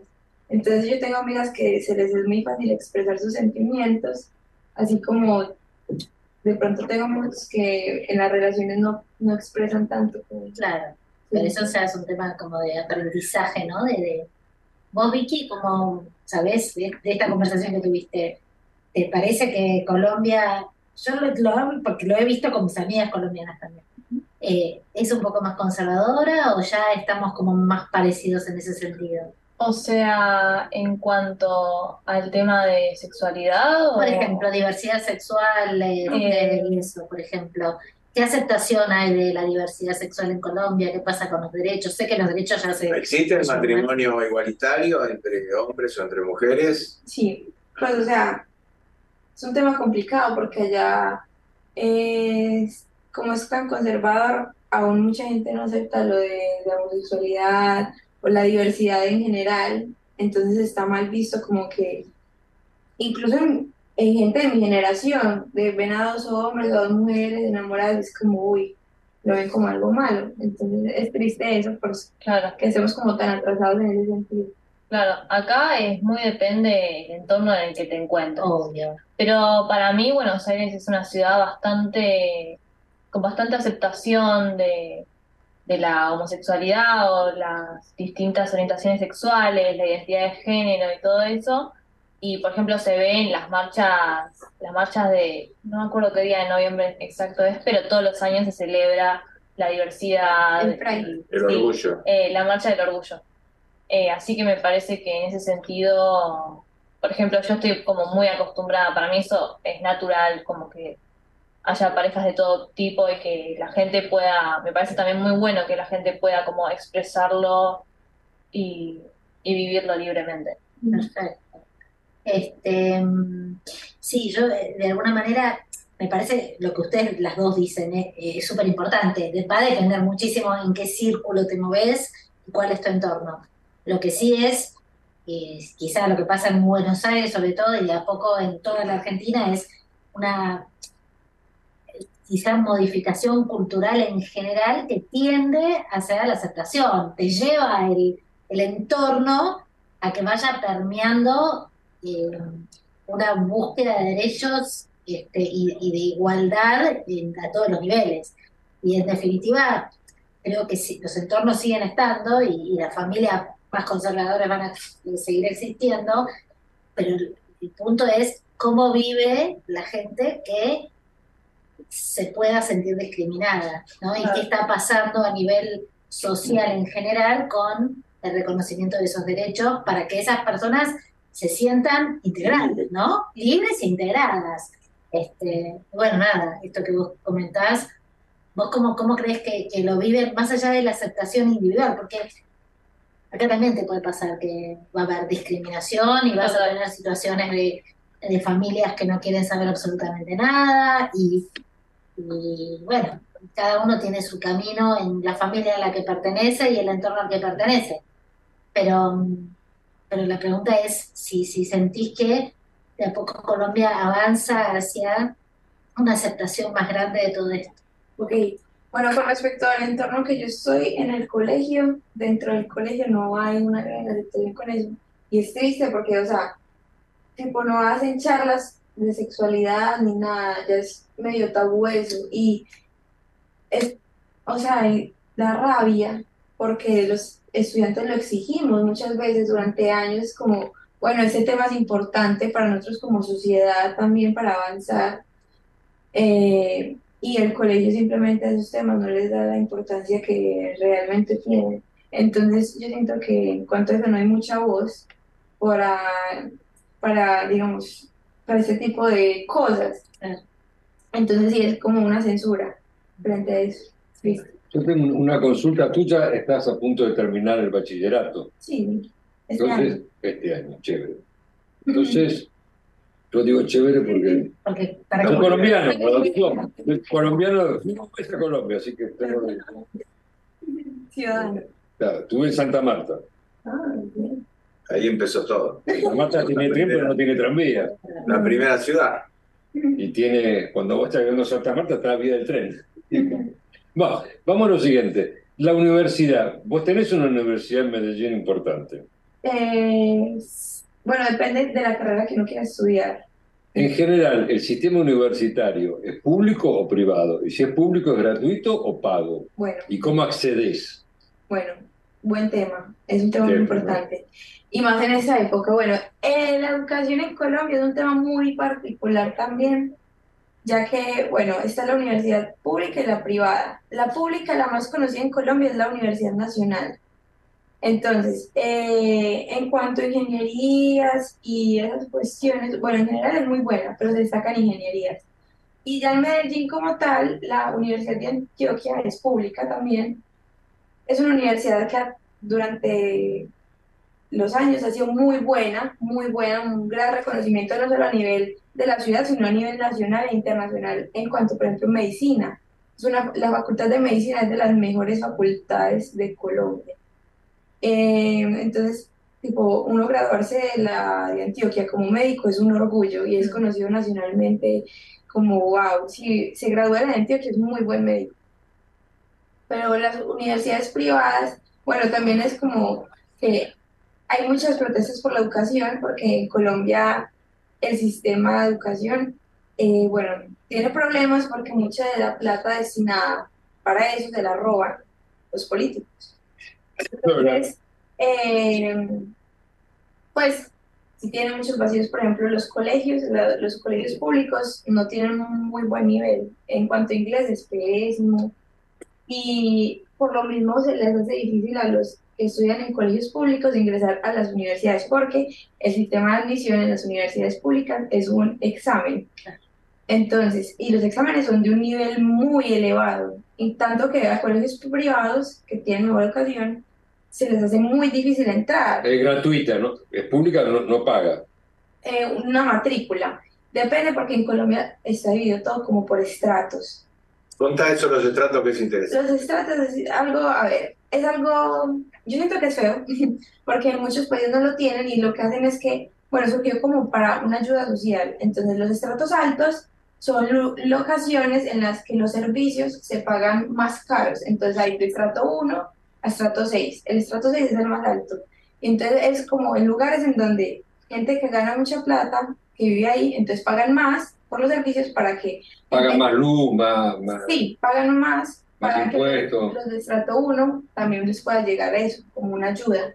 Entonces yo tengo amigas que se les es muy fácil expresar sus sentimientos, así como de pronto tengo muchos que en las relaciones no, no expresan tanto. como- Claro. Pero eso ya es un tema como de aprendizaje, ¿no? De, de... Vos, Vicky, como sabés de, de esta conversación que tuviste, ¿te parece que Colombia, yo lo, lo- porque lo he visto con mis amigas colombianas también, eh, es un poco más conservadora o ya estamos como más parecidos en ese sentido? O sea, en cuanto al tema de sexualidad, Por ejemplo, diversidad sexual, eh, Eh. eso, por ejemplo. ¿Qué aceptación hay de la diversidad sexual en Colombia? ¿Qué pasa con los derechos? Sé que los derechos ya se... ¿Existe el matrimonio igualitario entre hombres o entre mujeres? Sí, pues o sea, es un tema complicado porque allá es, como es tan conservador, aún mucha gente no acepta lo de la homosexualidad o la diversidad en general, entonces está mal visto como que incluso en, en gente de mi generación, de ven a dos hombres o dos mujeres enamoradas, es como, uy, lo ven como algo malo, entonces es triste eso, por eso Claro, que estemos como tan atrasados en ese sentido. claro. Acá es muy depende del entorno en el que te encuentres. Obvio. Pero para mí Buenos Aires es una ciudad bastante, con bastante aceptación de, de la homosexualidad o las distintas orientaciones sexuales, la identidad de género y todo eso. Y por ejemplo se ve en las marchas, las marchas de, no me acuerdo qué día de noviembre exacto es, pero todos los años se celebra la diversidad. El Pride. y- El sí, orgullo. eh, la marcha del orgullo. Eh, así que me parece que en ese sentido, por ejemplo, yo estoy como muy acostumbrada, para mí eso es natural, como que haya parejas de todo tipo y que la gente pueda, me parece también muy bueno que la gente pueda como expresarlo y, vivirlo libremente. Perfecto. Este, sí, yo eh, de alguna manera me parece lo que ustedes las dos dicen eh, eh, es súper importante. Va a depender muchísimo en qué círculo te moves y cuál es tu entorno. Lo que sí es, quizá lo que pasa en Buenos Aires sobre todo y de a poco en toda la Argentina es una eh, quizá modificación cultural en general que tiende hacia la aceptación, te lleva el, el entorno a que vaya permeando eh, una búsqueda de derechos este, y, y de igualdad a todos los niveles. Y en definitiva, creo que los entornos siguen estando y, y las familias más conservadoras van a seguir existiendo, pero el punto es cómo vive la gente que se pueda sentir discriminada, ¿no? Y qué está pasando a nivel social en general con el reconocimiento de esos derechos para que esas personas se sientan integrales, ¿no? Libres e integradas. Este, bueno, nada, esto que vos comentás, ¿vos cómo, cómo crees que, que lo viven más allá de la aceptación individual? Porque acá también te puede pasar que va a haber discriminación y vas a tener situaciones de, de familias que no quieren saber absolutamente nada y, y bueno, cada uno tiene su camino en la familia a la que pertenece y el entorno al que pertenece. Pero, pero la pregunta es si, si sentís que de a poco Colombia avanza hacia una aceptación más grande de todo esto. Ok, bueno, con respecto al entorno que yo estoy en el colegio, dentro del colegio no hay una gran aceptación con eso. Y es triste porque, o sea, tipo, no hacen charlas de sexualidad ni nada, ya es medio tabú eso. Y es, o sea, da rabia porque los estudiantes lo exigimos muchas veces durante años, como, bueno, ese tema es importante para nosotros como sociedad también para avanzar. Eh, y el colegio simplemente a esos temas no les da la importancia que realmente tienen. Entonces yo siento que en cuanto a eso no hay mucha voz para, para digamos, para ese tipo de cosas. Claro. Entonces sí es como una censura frente a eso. Sí, Yo tengo una consulta tuya, estás a punto de terminar el bachillerato. sí, este Entonces, año. este año, chévere. Entonces, yo digo chévere porque Porque para soy que- colombiano, adopción. Colombiano, no es a Colombia, así que tengo, Ciudadano. claro, estuve en Santa Marta. Ah, bien. Ahí empezó todo. Santa Marta tiene tren, pero no tiene tranvía. La primera ciudad. Y tiene, cuando vos estás viendo Santa Marta, está la vía del tren. Va, vamos a lo siguiente. La universidad. Vos tenés una universidad en Medellín importante. Eh, bueno, depende de la carrera que uno quiera estudiar. En general, ¿el sistema universitario es público o privado? Y si es público, ¿es gratuito o pago? Bueno, ¿Y cómo accedes? bueno, buen tema. Es un tema muy importante. Y más en esa época. Bueno, eh, la educación en Colombia es un tema muy particular también, ya que, bueno, está la universidad pública y la privada. La pública, la más conocida en Colombia, es la Universidad Nacional. Entonces, eh, en cuanto a ingenierías y esas cuestiones, bueno, en general es muy buena, pero se destacan ingenierías. Y ya en Medellín como tal, la Universidad de Antioquia es pública también. Es una universidad que durante los años ha sido muy buena, muy buena, un gran reconocimiento no solo a nivel de la ciudad, sino a nivel nacional e internacional en cuanto, por ejemplo, medicina. Es una, la Facultad de Medicina es de las mejores facultades de Colombia. Eh, entonces, tipo, uno graduarse de la de Antioquia como médico es un orgullo y es conocido nacionalmente como, wow, si se gradúa de Antioquia es un muy buen médico. Pero las universidades privadas, bueno, también es como que hay muchas protestas por la educación, porque en Colombia el sistema de educación, eh, bueno, tiene problemas porque mucha de la plata destinada para eso se la roban los políticos. Entonces, eh, pues, si tienen muchos vacíos, por ejemplo, los colegios, los colegios públicos no tienen un muy buen nivel en cuanto a inglés, es pésimo, y por lo mismo se les hace difícil a los que estudian en colegios públicos ingresar a las universidades, porque el sistema de admisión en las universidades públicas es un examen. Entonces, y los exámenes son de un nivel muy elevado, y tanto que a colegios privados que tienen mejor educación, se les hace muy difícil entrar. Es gratuita, ¿no? Es pública, no, no paga. Eh, una matrícula. Depende porque en Colombia está dividido todo como por estratos. Contá eso los estratos que es interesante. Los estratos es algo, a ver, es algo, yo siento que es feo, porque en muchos países no lo tienen y lo que hacen es que, bueno, surgió como para una ayuda social. Entonces, los estratos altos son lo- locaciones en las que los servicios se pagan más caros. Entonces, hay de estrato 1 a estrato 6. El estrato 6 es el más alto. Entonces, es como en lugares en donde gente que gana mucha plata, que vive ahí, entonces pagan más por los servicios para que Pagan más luz, más, más, Sí, pagan más más para que impuestos. los de estrato 1 también les pueda llegar a eso, como una ayuda.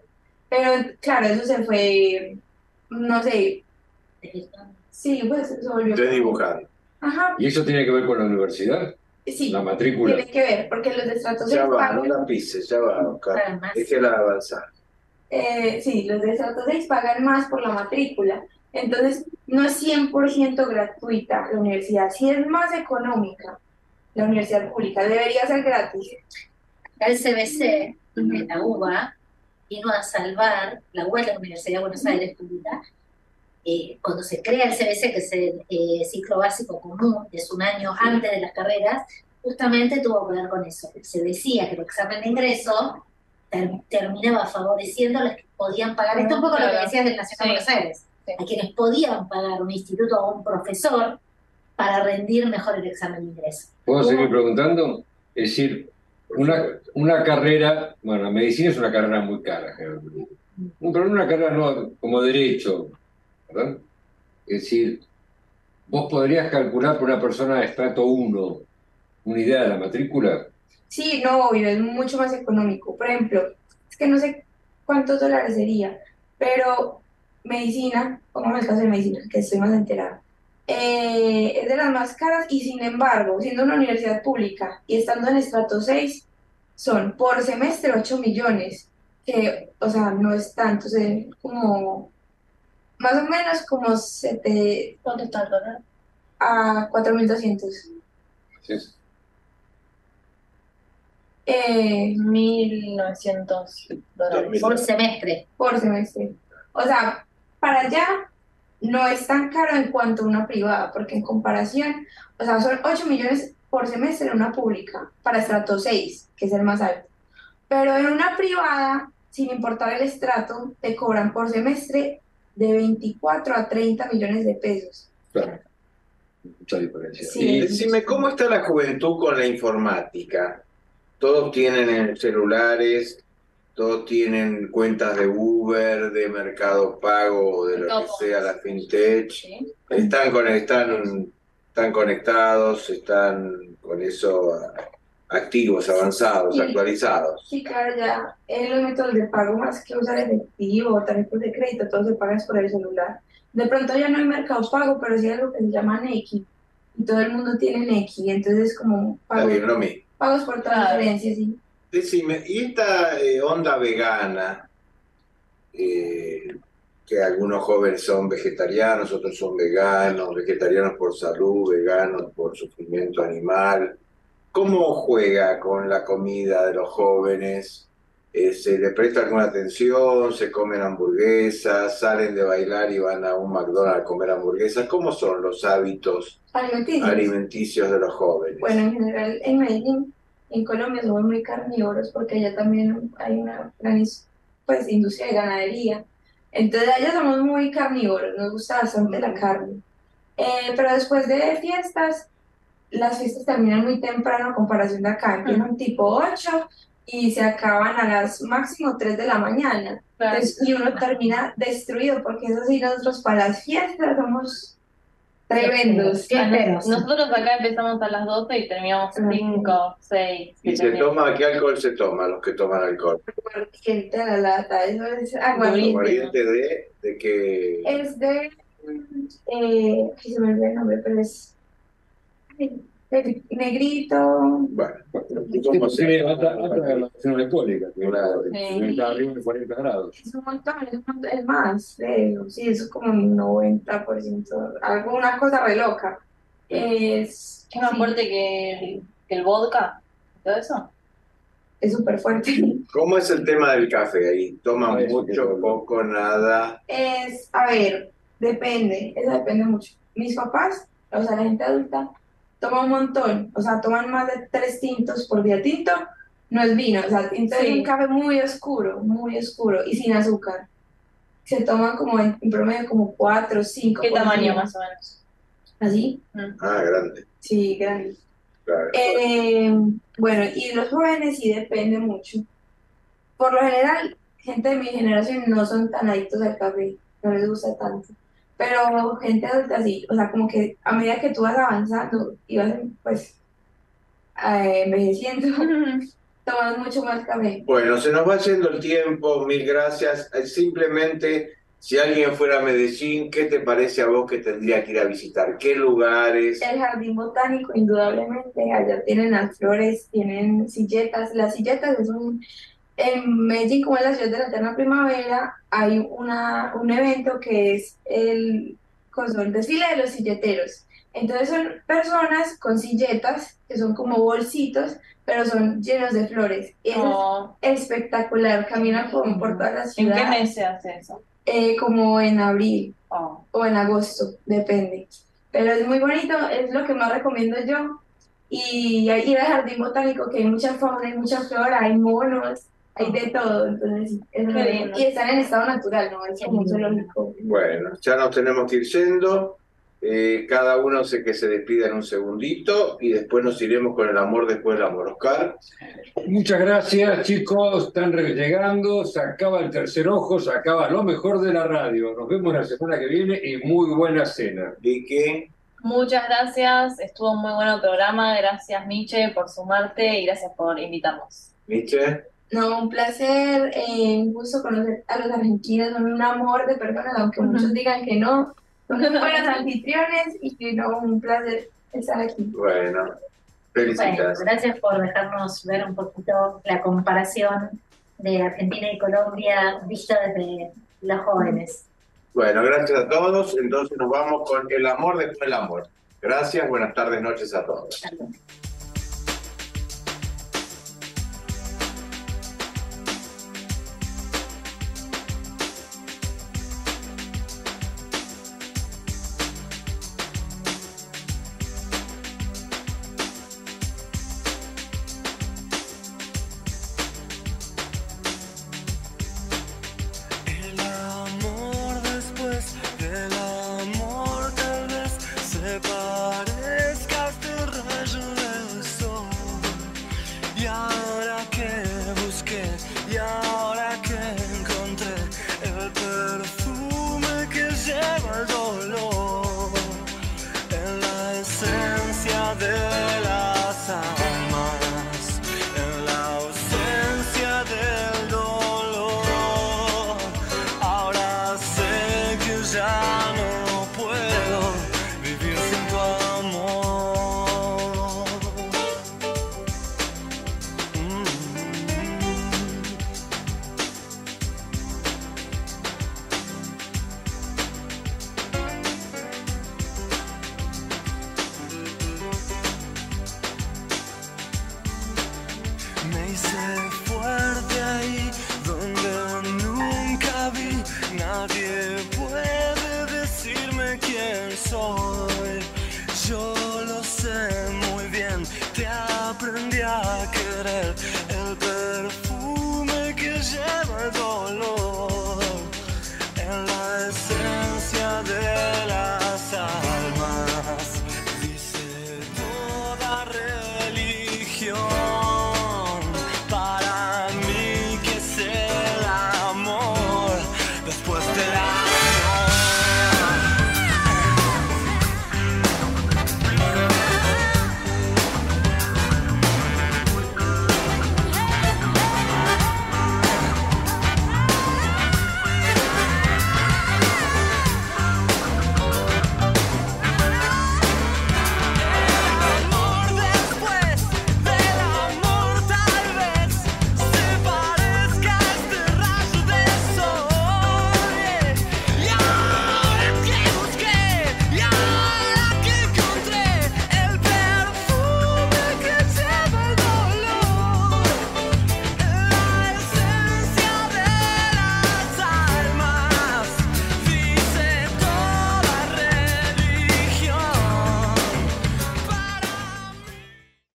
Pero claro, eso se fue, no sé, sí, pues se volvió. Desdibujado. Ajá, ¿Y eso tiene que ver con la universidad? sí, La matrícula. tiene que ver, porque los de estrato 6 Ya va, no pagan, la pises, ya va, Oscar. Pagan. Déjela avanzar. eh, sí, los de estrato 6 pagan más por la matrícula. Entonces, no es 100% gratuita la universidad, sí es más económica la universidad pública, debería ser gratis. El CBC, de la UBA, vino a salvar, la UBA la Universidad de Buenos Aires pública, eh, cuando se crea el CBC, que es el eh, ciclo básico común, es un año antes de las carreras, justamente tuvo que ver con eso. Se decía que el examen de ingreso ter- terminaba favoreciendo a los que podían pagar. Esto es un poco lo que decías del Nacional Sí. Buenos Aires, Sí. a quienes podían pagar un instituto o un profesor para rendir mejor el examen de ingreso. ¿Puedo seguir preguntando? Es decir, una, una carrera, bueno, la medicina es una carrera muy cara, generalmente. pero una carrera no, como derecho, ¿verdad? Es decir, vos podrías calcular por una persona de estrato 1 una idea de la matrícula. Sí, no, obvio, es mucho más económico. Por ejemplo, es que no sé cuántos dólares sería, pero medicina, pongamos el caso de medicina, que estoy más enterada, eh, es de las más caras y sin embargo, siendo una universidad pública y estando en estrato 6, son por semestre 8 millones, que, o sea, no es tanto, sea, como más o menos como sete, ¿Cuánto está el dólar? a 4.200. ¿sí? Eh, 1.900 dólares. Por semestre. por semestre. O sea, para allá no es tan caro en cuanto a una privada, porque en comparación, o sea, son 8 millones por semestre en una pública, para estrato 6, que es el más alto. Pero en una privada, sin importar el estrato, te cobran por semestre de 24 a 30 millones de pesos. Claro. Mucha diferencia. Sí. Y decime, ¿cómo está la juventud con la informática? Todos tienen celulares, todos tienen cuentas de Uber, de Mercado Pago, de lo Todo. que sea, la FinTech. Sí. Están, con, están, están conectados, están con eso activos, avanzados, Sí. actualizados. Sí, claro, ya en los métodos de pago más que usar efectivo o tarjetas de crédito, todo se paga por el celular. De pronto ya no hay mercado pago, pero sí hay algo que se llama Nequi. Y todo el mundo tiene Nequi, entonces es como pago- pagos por transferencia, sí. Decime, ¿y esta eh, onda vegana? eh, que algunos jóvenes son vegetarianos, otros son veganos, vegetarianos por salud, veganos por sufrimiento animal. ¿Cómo juega con la comida de los jóvenes? Eh, ¿Se le presta alguna atención? ¿Se comen hamburguesas? ¿Salen de bailar y van a un McDonald's a comer hamburguesas? ¿Cómo son los hábitos Alimenticios. alimenticios de los jóvenes? Bueno, en general en Medellín, en Colombia somos muy carnívoros porque allá también hay una gran pues, industria de ganadería. Entonces allá somos muy carnívoros, nos gusta bastante la carne. Eh, pero después de fiestas, las fiestas terminan muy temprano a comparación de acá, empiezan tipo 8 y se acaban a las máximo 3 de la mañana. Claro. Entonces, y uno termina destruido porque eso sí, nosotros para las fiestas somos tremendos. Qué feroz. Nosotros acá empezamos a las 12 y terminamos Ah. 5, 6. ¿Y se toma, qué alcohol se toma los que toman alcohol? Aguardiente a la lata, eso es aguardiente. Aguardiente de, de que... Es de, eh, se me olvidó el nombre, pero es ay, negrito. Bueno, ¿Cómo se alta, alta graduación alcohólica? Que está arriba de 40 grados. Es un montón, es, un montón, es más de eso, sí, eso es como un 90%, alguna cosa re loca. Es, ¿Es más sí, fuerte que el, que el vodka? ¿Todo eso? es súper fuerte. ¿Cómo es el tema del café ahí? ¿Toman Ay, sí, mucho, poco, nada? Es, a ver, depende, eso depende mucho. Mis papás, o sea, la gente adulta, toma un montón, o sea, toman más de tres tintos por día. Tinto no es vino, o sea, tinto es Sí. un café muy oscuro, muy oscuro y sin azúcar. Se toman como en, en promedio como cuatro o cinco ¿Qué tamaño día. más o menos? ¿Así? Ah, grande, Sí, grande. claro. Eh, bueno, y los jóvenes sí depende mucho. Por lo general, gente de mi generación no son tan adictos al café, no les gusta tanto. Pero gente adulta sí, o sea, como que a medida que tú vas avanzando y vas pues eh, envejeciendo, tomas mucho más café. Bueno, se nos va yendo el tiempo, mil gracias. Eh, Simplemente, si alguien fuera a Medellín, ¿qué te parece a vos que tendría que ir a visitar? ¿Qué lugares? El jardín botánico, indudablemente, allá tienen las flores, tienen silletas. Las silletas es un... En Medellín, como es la ciudad de la eterna primavera, hay una, un evento que es el, el desfile de los silleteros. Entonces son personas con silletas, que son como bolsitos, pero son llenos de flores. Y Oh, es espectacular, caminan como por toda la ¿En ciudad, qué mes se hace eso? eh, como en abril Oh. o en agosto, depende. Pero es muy bonito, es lo que más recomiendo yo. Y hay- ir al jardín botánico, que hay mucha fauna, hay mucha flora, hay monos, hay de todo. Entonces, es muy. Y están en estado natural, ¿no? Es como zoológico. Bueno, ya nos tenemos que ir yendo. Eh, cada uno sé que se despida en un segundito y después nos iremos con el amor después del amor. Oscar, Muchas gracias, chicos. Están llegando. Se acaba el tercer ojo, se acaba lo mejor de la radio. Nos vemos la semana que viene y muy buena cena. Vicky, Muchas gracias, estuvo un muy bueno el programa. Gracias, Miche, por sumarte y gracias por invitarnos. Miche. No, un placer, eh, un gusto conocer a los argentinos, son un amor de personas, aunque muchos digan que no. Son buenos anfitriones y que no, un placer estar aquí. Bueno, Bueno, felicitas. gracias por dejarnos ver un poquito la comparación de Argentina y Colombia vista desde los jóvenes. Bueno, gracias a todos. Entonces nos vamos con el amor después del amor. Gracias, buenas tardes, noches a todos.